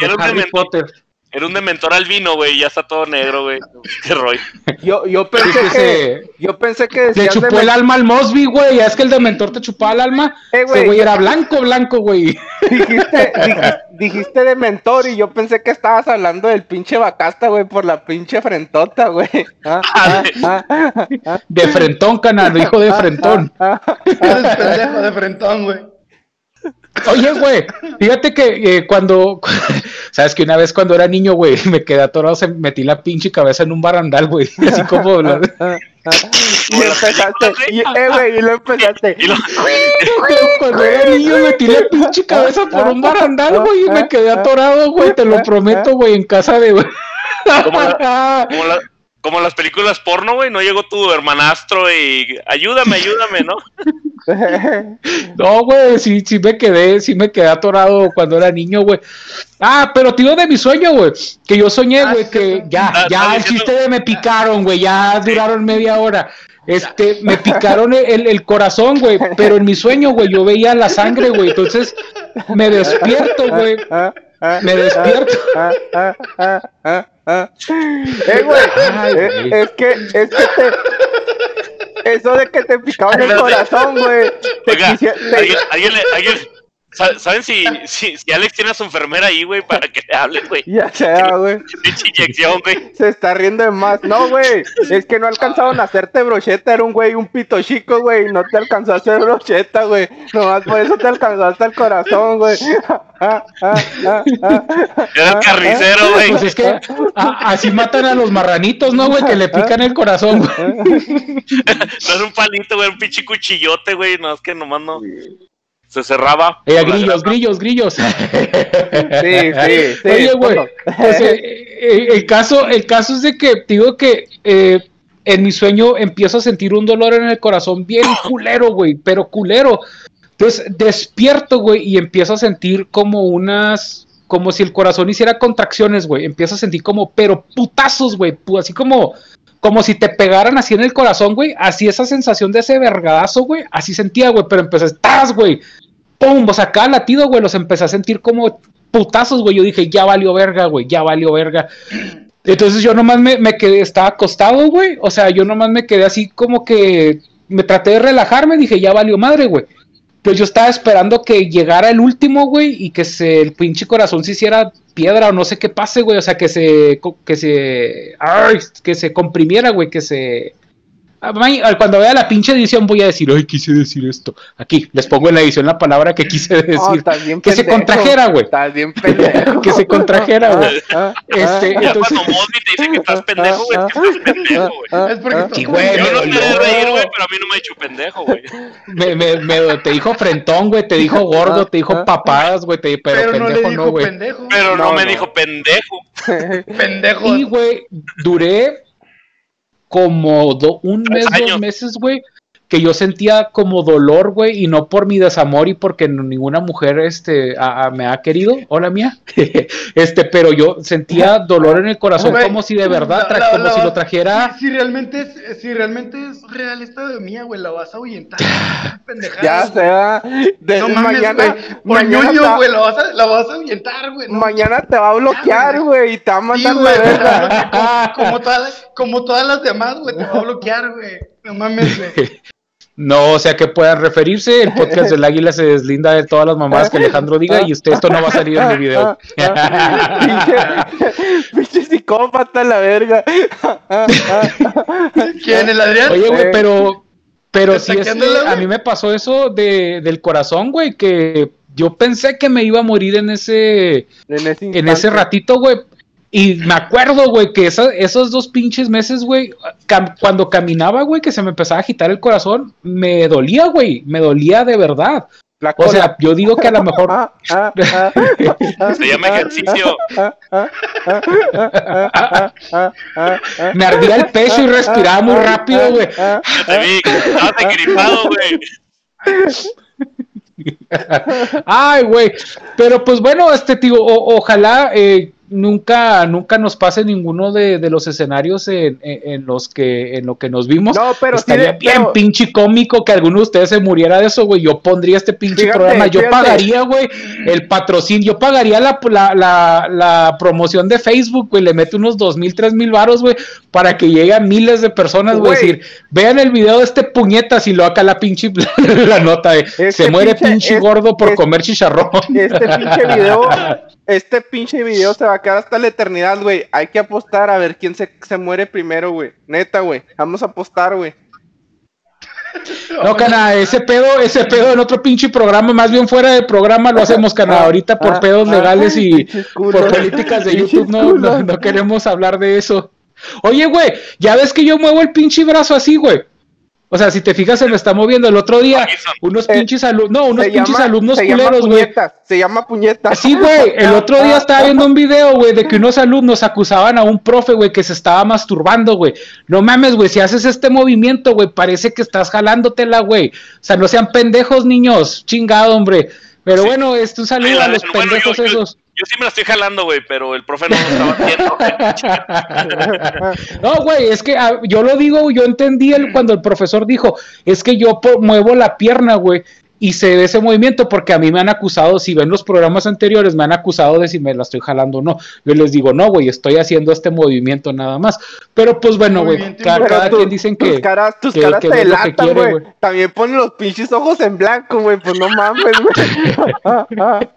D: era un
B: Harry
D: dementor,
B: Potter.
D: era un dementor albino, güey. Ya está todo negro, güey. Qué rollo.
A: Yo, yo pensé
B: que
A: yo pensé que
B: Le chupó el alma al Mosby, güey. Ya es que el dementor te chupaba el alma.
A: Eh, güey.
B: Ese güey era blanco, blanco, güey.
A: dijiste, dijiste, dijiste de mentor y yo pensé que estabas hablando del pinche Bacasta, güey, por la pinche frentota, güey. Ah, [laughs] ah, ah, ah,
B: De frentón, canal, hijo de frentón. [laughs]
A: ah, ah.
C: Eres pendejo de frentón, güey.
B: Oye, güey, fíjate que eh, cuando [laughs] Sabes que una vez cuando era niño, güey, me quedé atorado, se metí la pinche cabeza en un barandal, güey. [laughs] Así como. la- [laughs]
A: y empezaste, y, eh, güey, y lo empezaste.
D: Y lo-
B: Cuando era niño metí la pinche cabeza por un barandal, güey, y me quedé atorado, güey, te lo prometo, güey, en casa de...
D: como, la- como la- como las películas porno, güey, no llegó tu hermanastro y ayúdame, ayúdame, ¿no? [laughs]
B: No, güey, sí, sí me quedé, sí me quedé atorado cuando era niño, güey. Ah, pero tío de mi sueño, güey, que yo soñé,
C: Ah,
B: güey, que ya,
D: Ah,
B: ya el chiste de me picaron, güey, ya duraron media hora. Este, me picaron el, el corazón, güey, pero en mi sueño, güey, yo veía la sangre, güey, entonces me despierto, güey, me despierto.
A: Eh, güey,
B: Ay,
A: eh,
B: güey.
A: es que, es que te. Eso de que te picaban el corazón, güey. Te
D: Oiga,
A: quisi- te-
D: alguien, alguien, le- alguien- ¿saben si, si, si Alex tiene a su enfermera ahí, güey, para que le hable, güey?
A: Ya sea, güey.
D: Pinche inyección, güey.
A: Se está riendo de más. No, güey. Es que no alcanzaron a hacerte brocheta. Era un güey, un pito chico, güey. y No te alcanzó a hacer brocheta, güey. Nomás por eso te alcanzó hasta el corazón, güey. Ah, ah, ah, ah.
D: Era el carnicero, güey.
B: Pues es que así matan a los marranitos, ¿no, güey? Que le pican el corazón, güey. [laughs]
D: No era un palito, güey, un pinche cuchillote, güey. No, es que nomás no. Se cerraba.
B: Eh, grillos, grillos, grillos. [laughs]
A: Sí, sí, sí.
B: Oye, güey, pues, eh, eh, el, caso, el caso es de que te digo que eh, en mi sueño empiezo a sentir un dolor en el corazón bien [coughs] culero, güey, pero culero. Entonces despierto, güey, y empiezo a sentir como unas, como si el corazón hiciera contracciones, güey. Empiezo a sentir como, pero putazos, güey, así como, como si te pegaran así en el corazón, güey. Así esa sensación de ese vergadazo, güey, así sentía, güey, pero empecé, ¡tas, güey! ¡Pum! O sea, cada latido, güey, los empecé a sentir como putazos, güey. Yo dije, ya valió verga, güey, ya valió verga. Entonces yo nomás me, me quedé, estaba acostado, güey. O sea, yo nomás me quedé así como que me traté de relajarme, dije, ya valió madre, güey. Pues yo estaba esperando que llegara el último, güey, y que se, el pinche corazón se hiciera piedra o no sé qué pase, güey. O sea, que se, que se, ay, que se comprimiera, güey, que se... Ah, Cuando vea la pinche edición voy a decir, ay, quise decir esto. Aquí, les pongo en la edición la palabra que quise
A: No, [laughs]
B: decir.
A: bien [laughs]
B: que se contrajera, güey.
A: Estás bien pendejo.
B: Que se contrajera, güey.
A: Ah, ah,
B: Este,
A: ah,
D: Ya
B: entonces-
D: cuando Mosby te dice que estás [laughs] pendejo, güey, es que estás pendejo, güey.
A: ah,
C: Es porque
A: ah,
B: Sí, güey,
D: Yo no
B: me
D: te de reír, güey, pero a mí no me ha hecho pendejo, güey.
B: Me, me, me- te dijo frentón, güey, te dijo gordo, te dijo papadas, güey, pero,
C: Pero no
B: pendejo
C: dijo
B: no, güey.
C: pendejo.
D: Pero no,
A: No,
D: me
A: no.
D: dijo pendejo.
C: Pendejo.
B: Y, güey, duré como do- un mes,
D: años.
B: dos meses, güey, que yo sentía como dolor, güey, y no por mi desamor y porque ninguna mujer este, a- a- me ha querido, hola mía, [laughs] este, pero yo sentía dolor en el corazón como si de verdad,
C: la-
B: tra-
C: la-
B: como
C: la
B: si lo trajera...
C: Si, si realmente es, si realmente es real esta de mía, güey, la vas a ahuyentar. [laughs]
A: Ya sea. De,
C: No mames,
A: mañana,
C: güey.
A: Mañana,
C: ñoño, güey, la vas a, la vas a ahuyentar, güey. no
A: mañana te va a bloquear, güey, y te va a
C: Sí,
A: mandar
C: güey,
A: la verga.
C: como, como todas, como todas las demás, güey, te va a bloquear, güey. No mames, güey. [laughs]
B: No, o sea que puedan referirse, el podcast del águila se deslinda de todas las mamadas que Alejandro diga y usted esto no va a salir en el video. [laughs]
A: pinche, psicópata la verga.
C: ¿Quién? ¿El Adrián?
B: Oye, güey, pero, pero
C: ¿Está
B: sí,
C: quedándola, güey?
B: a mí me pasó eso de, del corazón, güey, que yo pensé que me iba a morir en ese,
A: En ese,
B: en ese
A: instante.
B: ratito, güey. Y me acuerdo, güey, que esa- esos dos pinches meses, güey, cam- cuando caminaba, güey, que se me empezaba a agitar el corazón, me dolía, güey, me dolía de verdad.
A: La
B: O sea, yo digo que a lo mejor
A: Ah, ah, ah,
D: Se llama ejercicio.
A: ah, ah, ah, ah, ah, ah, ah,
B: me ardía el pecho y respiraba muy rápido, güey.
A: ah,
D: Yo te vi, estabas engripado, güey.
B: Ay, güey. Pero pues bueno, este tío, o- ojalá eh, nunca, nunca nos pase ninguno de, de los escenarios en, en- en los que, en lo que nos vimos.
A: No, pero
B: Estaría bien
A: pero-
B: pinche cómico que alguno de ustedes se muriera de eso, güey. Yo pondría este pinche
A: Fíjate,
B: programa. Yo
A: fíjate.
B: pagaría, güey, el patrocinio. Yo pagaría la, la, la, la promoción de Facebook, güey. Le meto unos dos mil, tres mil varos, güey, para que llegue a miles de personas, güey. Decir, vean el video de este puñetas y lo acá la pinche [laughs] la nota de
A: Este
B: se muere
A: pinche-
B: gordo por comer chicharrón.
A: Este pinche video, [laughs] este pinche video se va a quedar hasta la eternidad, güey. Hay que apostar a ver quién se, se muere primero, güey. Neta, güey. Vamos a apostar, güey. [laughs]
B: No, cana, ese pedo, ese pedo en otro pinche programa, más bien fuera del programa lo hacemos, cana. Ahorita por
A: Ah,
B: pedos
A: ah,
B: legales y por políticas de [laughs] YouTube no, no,
A: culos.
B: no queremos hablar de eso. Oye, güey, ya ves que yo muevo el pinche brazo así, güey. O sea, si te fijas, se me está moviendo. El otro día, unos
A: Eh,
B: pinches alumnos, no, unos pinches
A: llama-
B: alumnos culeros, güey.
A: puñetas, Se llama puñetas.
B: Sí, güey. El otro día [laughs] estaba viendo un video, güey, de que unos alumnos acusaban a un profe, güey, que se estaba masturbando, güey. No mames, güey, si haces este movimiento, güey, parece que estás jalándotela, güey. O sea, no sean pendejos, niños. Chingado, hombre. Pero
D: Sí.
B: bueno, este, un saludo
D: Ay, la
B: a los
D: bueno,
B: pendejos
D: yo- yo-
B: esos.
D: Yo sí me la estoy jalando, güey, pero el profe no lo estaba haciendo. [laughs]
B: No, güey, es que ah, yo lo digo, yo entendí el, cuando el profesor dijo, es que yo muevo la pierna, güey, y se ve ese movimiento porque a mí me han acusado, si ven los programas anteriores, me han acusado de si me la estoy jalando o no. Yo les digo, no, güey, estoy haciendo este movimiento nada más. Pero pues bueno, güey, cada quien dicen
A: tus
B: que...
A: caras, tus
B: que-
A: caras
B: que
A: te delatan, güey. También ponen los pinches ojos en blanco, güey. Pues no mames, güey. [laughs]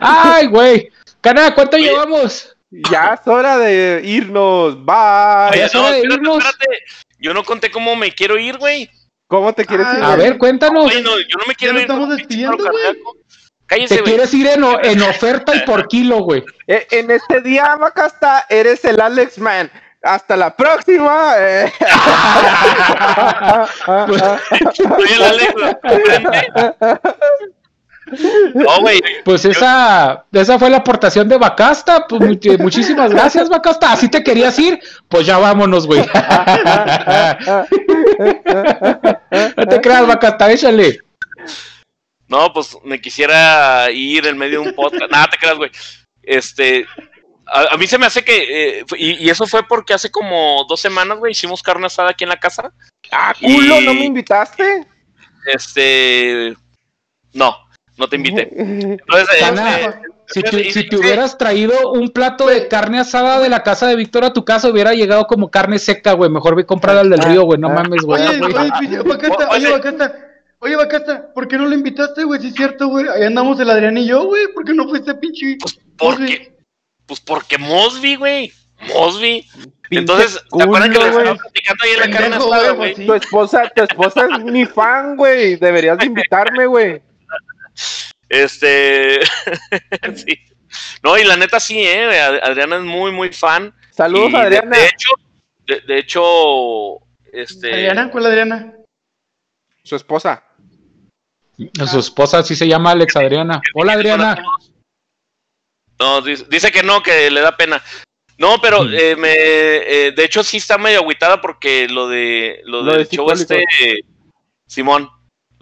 B: Ay, güey. Cana, ¿cuánto llevamos?
A: ya es hora de irnos. Bye.
D: Oye,
B: es
D: no,
B: hora de
D: espérate,
B: irnos.
D: espérate. Yo no conté cómo me quiero ir, güey.
A: ¿Cómo te quieres
C: Ah,
A: ir?
B: A ver, cuéntanos.
D: Oye, no, yo no me quiero ir.
C: estamos despidiendo.
D: Cállese,
B: Te quieres ir en, en oferta y por [laughs] kilo, güey.
A: Eh, en este día, Macasta, eres el Alex Man. Hasta la próxima. eh. [laughs]
D: Oye, el Alex. [laughs] No, güey.
B: Pues esa, esa fue la aportación de Bacasta. Pues much- muchísimas gracias, Bacasta. Así te querías ir, pues ya vámonos, güey. [laughs] no te creas, Bacasta, échale.
D: No, pues me quisiera ir en medio de un podcast. Nada, te creas, güey. Este. A, a mí se me hace que. eh, y, y eso fue porque hace como dos semanas, güey, hicimos carne asada aquí en la casa.
A: Ah, culo,
D: Y-
A: ¿no me invitaste?
D: Este. No, no te invité. [laughs] Entonces, eh, eh,
B: Si, te,
D: y-
B: si te
D: y-
B: hubieras traído un plato de carne asada de la casa de Víctor a tu casa, hubiera llegado como carne seca, güey. Mejor ve comprar al del río, güey. No mames, güey.
C: Oye,
B: güey.
C: oye, Bacasta, oye,
D: Oye.
C: Bacasta, oye, Bacasta, ¿por qué no lo invitaste, güey? Sí es cierto, güey. Ahí andamos el Adrián y yo, güey. ¿Por qué no fuiste, pinche?
D: porque. Pues porque Mosby, güey. Mosby. Entonces, ¿te
A: culo,
D: acuerdan que les
A: güey.
D: estaba platicando ahí en la carne asada,
C: güey, pues.
A: Tu esposa, tu esposa es mi fan, güey. Deberías de invitarme, güey.
D: Este. [laughs] sí. No, y la neta sí, ¿eh? Ad- Adriana es muy, muy fan.
A: Saludos,
D: de-
A: Adriana.
D: De, hecho, de, de hecho, este.
C: Adriana, ¿cuál Adriana?
A: Su esposa.
B: Su esposa sí se llama Alex Adriana. Hola, Adriana.
D: No, dice, dice que no, que le da pena. No, pero
B: Mm.
D: eh, me, eh, de hecho sí está medio agüitada porque lo de lo,
A: Lo
D: del
A: de
D: show este Simón,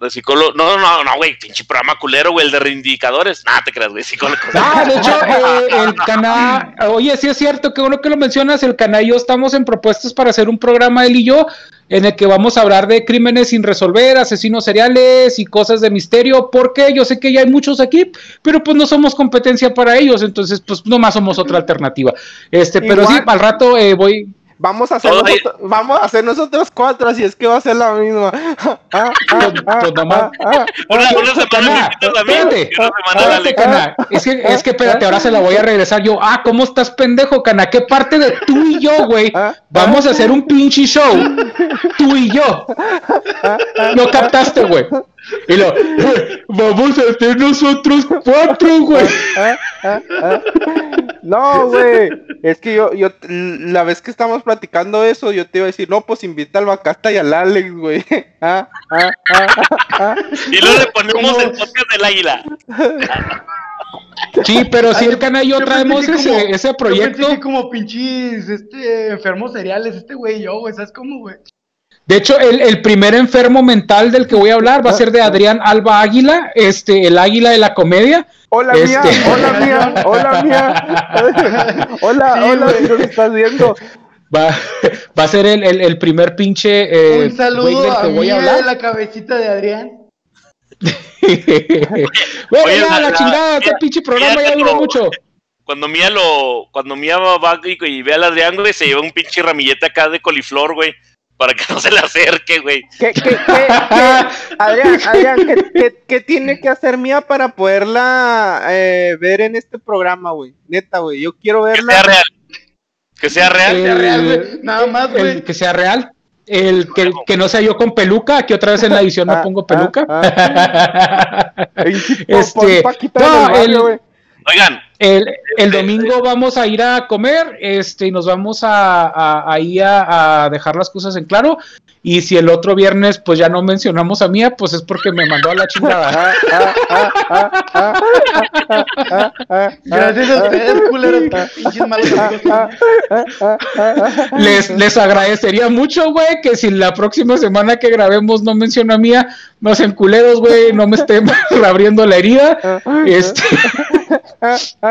D: de psicólogo, no, no, no, güey, pinche programa culero, güey, el de reindicadores. Nada, te creas, güey, psicólogo.
B: Ah, de hecho, [laughs] eh, el Cana, oye, sí es cierto, qué bueno que lo mencionas, el Cana y yo estamos en propuestas para hacer un programa, él y yo, en el que vamos a hablar de crímenes sin resolver, asesinos seriales y cosas de misterio, porque yo sé que ya hay muchos aquí, pero pues no somos competencia para ellos, entonces pues nomás somos otra alternativa. Este, pero sí, al rato eh, voy...
A: Vamos a hacer nosotros, vamos a hacer nosotros cuatro, así es que va a ser la misma. [laughs] Ah, ah, ah, ah, ah.
B: Es que, es que espérate, ahora se la voy a regresar yo. Ah, ¿cómo estás, pendejo, Cana? ¿Qué parte de tú y yo, güey?
A: Ah,
B: Vamos a hacer un pinche show. Tú y yo. No captaste, güey. Y lo, vamos a hacer nosotros cuatro, güey.
A: Ah, ah, ah. No, güey. Es que yo, yo, la vez que estamos platicando eso, yo te iba a decir, no, pues invita al Bacasta y al Alex, güey. [laughs] Ah, ah, ah, ah,
D: Y luego le ponemos
C: ¿Cómo?
D: el podcast del águila.
B: Sí, pero si el Cana y yo
C: Yo
B: traemos ese,
C: como-
B: ese
C: Yo
B: proyecto.
C: que como pinches este, enfermos seriales, este güey y yo, güey, ¿sabes cómo, güey?
B: De hecho, el, el primer enfermo mental del que voy a hablar va a ser de Adrián Alba Águila, este, el águila de la comedia.
A: Hola
B: Este-
A: mía, hola mía, hola mía. [laughs] Hola,
C: Sí,
A: hola. ¿qué estás viendo?
B: Va, va a ser el, el- el primer pinche eh,
C: Un saludo
B: del
C: a
B: voy a
C: de
B: hablar.
C: la cabecita de Adrián. [laughs]
B: Bueno,
D: Oye,
B: ya,
D: la-
B: chingada, este pinche programa ya duró mucho.
D: Cuando Mía lo, cuando Mía va, va y, y ve al Adrián, güey, se lleva un pinche ramillete acá de coliflor, güey, para que [laughs] no se le acerque, güey.
A: ¿Qué, qué, qué, qué? [laughs] Adrián, Adrián, ¿qué, qué, qué tiene que hacer mía para poderla eh, ver en este programa, güey? Neta, güey, yo quiero
D: Que sea
A: verla.
D: real. Que sea real.
B: Eh,
C: real, güey. Nada más, güey.
B: que sea real. el que, que no sea yo con peluca, que otra vez en la edición no
A: Ah,
B: pongo
A: ah, [laughs]
B: peluca.
A: Ey,
B: Este,
A: pon Paquita
B: no,
A: el.
D: Oigan,
B: El, el domingo vamos a ir a comer, este, y nos vamos a, a- ahí a, a dejar las cosas en claro. Y si el otro viernes, pues ya no mencionamos a Mía, pues es porque me mandó a la chingada.
A: Ah, ah, ah, ah, ah, ah, ah, ah,
C: Gracias a ustedes, culeros. Pinches malos amigos.
B: Les, les agradecería mucho, güey, que si la próxima semana que grabemos no menciono a Mía, no sean culeros, güey, no me estén abriendo la herida. Este,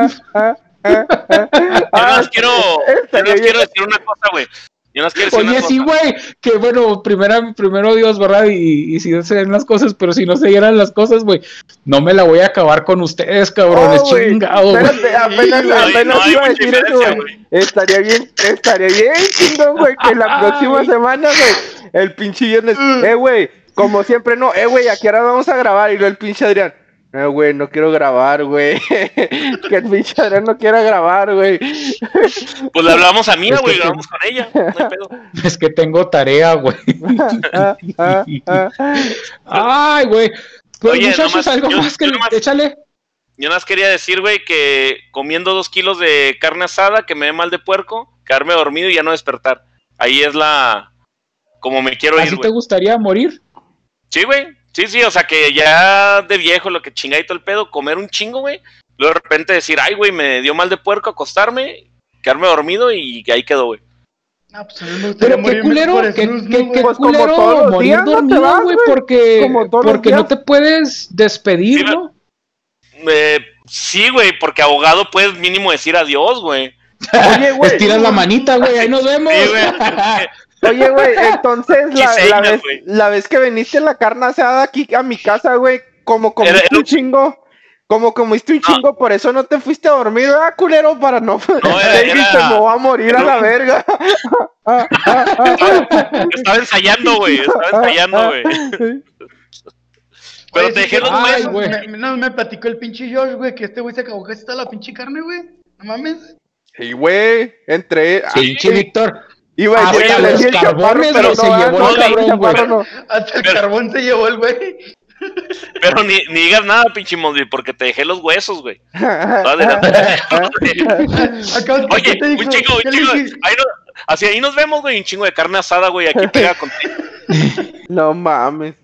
D: yo
A: Ah,
D: nos [laughs] quiero, yo nos quiero decir una cosa, güey. Yo nos quiero decir
B: Oye,
D: una
B: sí,
D: cosa.
B: güey, que bueno, primero, primero Dios, ¿verdad? Y, y si se den las cosas, pero si no se dieran las cosas, güey, no me la voy a acabar con ustedes, cabrones,
A: Oh,
B: chingado, güey.
A: espérate, apenas, apenas
D: no
A: iba a decir eso, güey. Estaría bien, estaría bien, chingón, güey, que la próxima semana, güey, el pinche viernes, eh, güey, como siempre, no, eh, güey, aquí ahora vamos a grabar, y luego el pinche Adrián, eh, güey, no quiero grabar, güey, [laughs] que el pinche Adrián no quiera grabar, güey.
D: Pues le hablamos a Mía, güey, grabamos con ella. No hay pedo. [laughs]
B: Es que tengo tarea, güey.
A: Ah, ah, ah.
B: Ay, güey. Pues
D: Oye,
B: muchachos,
D: nomás-
B: algo
D: yo-
B: más que
D: yo nomás-
B: échale.
D: Yo nada más quería decir, güey, que comiendo dos kilos de carne asada, que me dé mal de puerco, quedarme dormido y ya no despertar. Ahí es la... Como me quiero ir,
B: ¿Así te gustaría morir?
D: Sí, güey. Sí, sí, o sea que ya de viejo, lo que chingadito el pedo, comer un chingo, güey. Luego de repente decir, ay, güey, me dio mal de puerco acostarme, quedarme dormido y ahí quedó, güey.
C: Pues a mí me gustaría
B: Pero qué culero, qué, qué- qué
A: Pues
B: culero
A: todos
B: morir
A: días, ¿no te
B: dormido, güey, porque, porque no te puedes despedir,
D: Sí,
B: ¿no?
D: Eh, sí, güey, porque abogado puedes mínimo decir adiós, güey.
A: Oye, [laughs] güey.
B: Estiras la manita, güey, ahí nos vemos.
D: Sí, güey. [laughs]
A: Oye, güey, [laughs] entonces la, la, vez, la vez que viniste la carne asada aquí a mi casa, güey, como comiste
D: Era- era
A: un chingo, como comiste un
D: No.
A: chingo, por eso no te fuiste a dormir, ¿verdad, culero? Para no...
D: No, [laughs] era-
A: Te dijiste,
D: era-
A: me voy a morir a la verga. [laughs]
D: Estaba ensayando, güey. Estaba ensayando, güey. Pero
C: Oye,
D: te
C: sí,
D: dejé los huesos.
B: güey.
C: Me, no, me platicó el pinche Josh, güey, que este güey se acabó casi toda la pinche carne, güey. No mames.
A: Sí, güey, entré...
B: Pinche Víctor.
A: Iba a
B: Hasta
A: decir
B: los
A: el el chaparro,
B: carbones,
A: pero
B: se
A: no,
B: llevó
A: no,
D: el
B: cabrón, güey.
A: no.
C: Hasta el
D: Pero-
C: carbón se llevó el güey.
D: Pero ni, ni digas nada, pinche Mondi, porque te dejé los huesos, güey. [laughs] Vale,
C: Acá, ¿qué
D: Oye, un chingo, un
C: ¿Qué le
D: chingo.
C: dijiste?
D: Ahí, no- así ahí nos vemos, güey. Un chingo de carne asada, güey. Aquí pega contigo. [laughs]
A: No mames.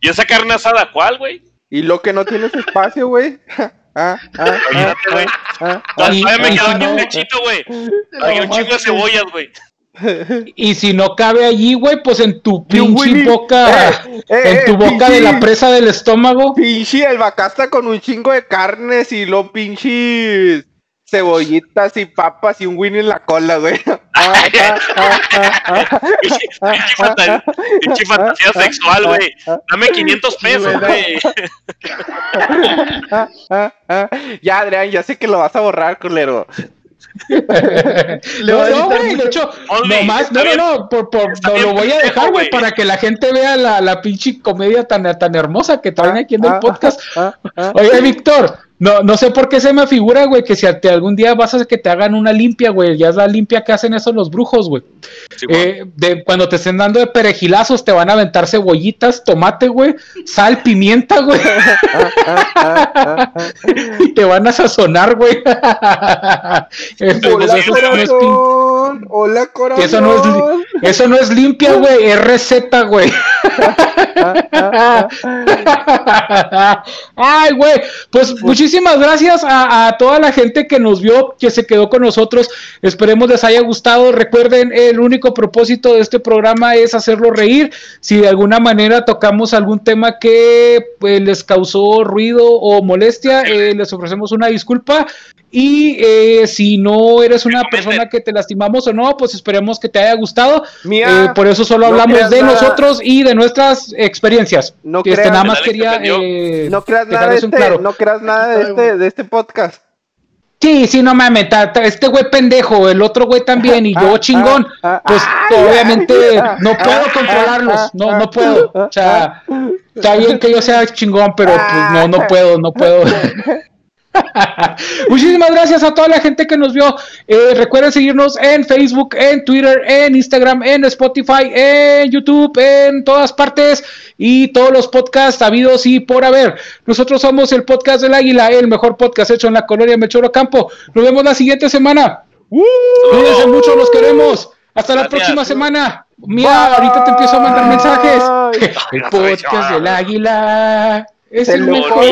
D: ¿Y esa carne asada cuál, güey?
A: Y lo que no tienes espacio, güey. [laughs] Ah, ah, ah,
D: Imagínate, güey.
A: ah,
D: Todavía
B: Y-
D: me
B: si
D: aquí un pechito, güey. Hay un chingo de cebollas, güey.
B: Y si no cabe allí, güey, pues en tu pinche boca,
A: Eh, eh,
B: en tu
A: eh,
B: boca de la
A: pinche-
B: presa del estómago.
A: Pinche albacasta con un chingo de carnes y lo pinches cebollitas y papas y un Winnie en la cola, güey. [laughs] Ah, ah, ah.
D: Pinche pinche fanta- pinche fantasía sexual, güey. Dame 500 pesos, güey. [laughs]
A: Ya, Adrián, ya sé que lo vas a borrar, culero. [laughs]
C: Le
B: No, no, güey, de hecho, nomás,
D: está
B: no, no, no, por, no, lo voy a dejar, güey,
D: güey.
B: para que la gente vea la, la pinche comedia tan, tan hermosa que traen aquí en el
A: Ah,
B: podcast.
A: ah, ah.
B: Oye, Víctor, no, no sé por qué se me figura, güey, que si te algún día vas a hacer que te hagan una limpia, güey, ya es la limpia que hacen eso los brujos, güey.
D: Sí.
B: Eh, de, cuando te estén dando de perejilazos, te van a aventar cebollitas, tomate, güey, sal, pimienta, güey, y te van a sazonar, güey. [laughs] Eh, pues,
A: Hola,
B: eso, no es pin-
A: corazón. Hola, corazón.
B: eso no es, li- eso no es limpia, güey, es receta, güey. [laughs] [laughs] Ay, güey. Pues muchísimas gracias a, a toda la gente que nos vio, que se quedó con nosotros. Esperemos les haya gustado. Recuerden, el único propósito de este programa es hacerlo reír. Si de alguna manera tocamos algún tema que pues, les causó ruido o molestia, eh, les ofrecemos una disculpa. Y eh, si no eres una persona que te lastimamos o no, pues esperemos que te haya gustado.
A: Mía,
B: Eh, por eso solo
A: no
B: hablamos de
A: nada.
B: nosotros y de nuestras experiencias.
A: No
B: Este,
A: creas-
B: nada más quería eh,
A: no creas nada de este,
B: claro.
A: no creas nada de este, de este podcast.
B: Sí, sí, no mames, ta- ta- este güey pendejo, el otro güey también y [laughs] yo
A: Ah,
B: chingón,
A: ah, ah,
B: pues
A: ay,
B: obviamente [laughs] no puedo
A: ah,
B: controlarlos,
A: ah,
B: no,
A: ah,
B: no puedo, o sea, está bien que yo sea chingón, pero pues no, no puedo, no puedo. [laughs] [laughs] Muchísimas gracias a toda la gente que nos vio. Eh, recuerden seguirnos en Facebook, en Twitter, en Instagram, en Spotify, en YouTube, en todas partes y todos los podcasts habidos y por haber. Nosotros somos el podcast del Águila, el mejor podcast hecho en la colonia Melchoro Campo. Nos vemos la siguiente semana. Cuídense mucho, los queremos. Hasta la
D: Gracias.
B: próxima semana. Mira, ahorita te empiezo a mandar mensajes. [laughs] El podcast del Águila es el
A: lo
B: mejor.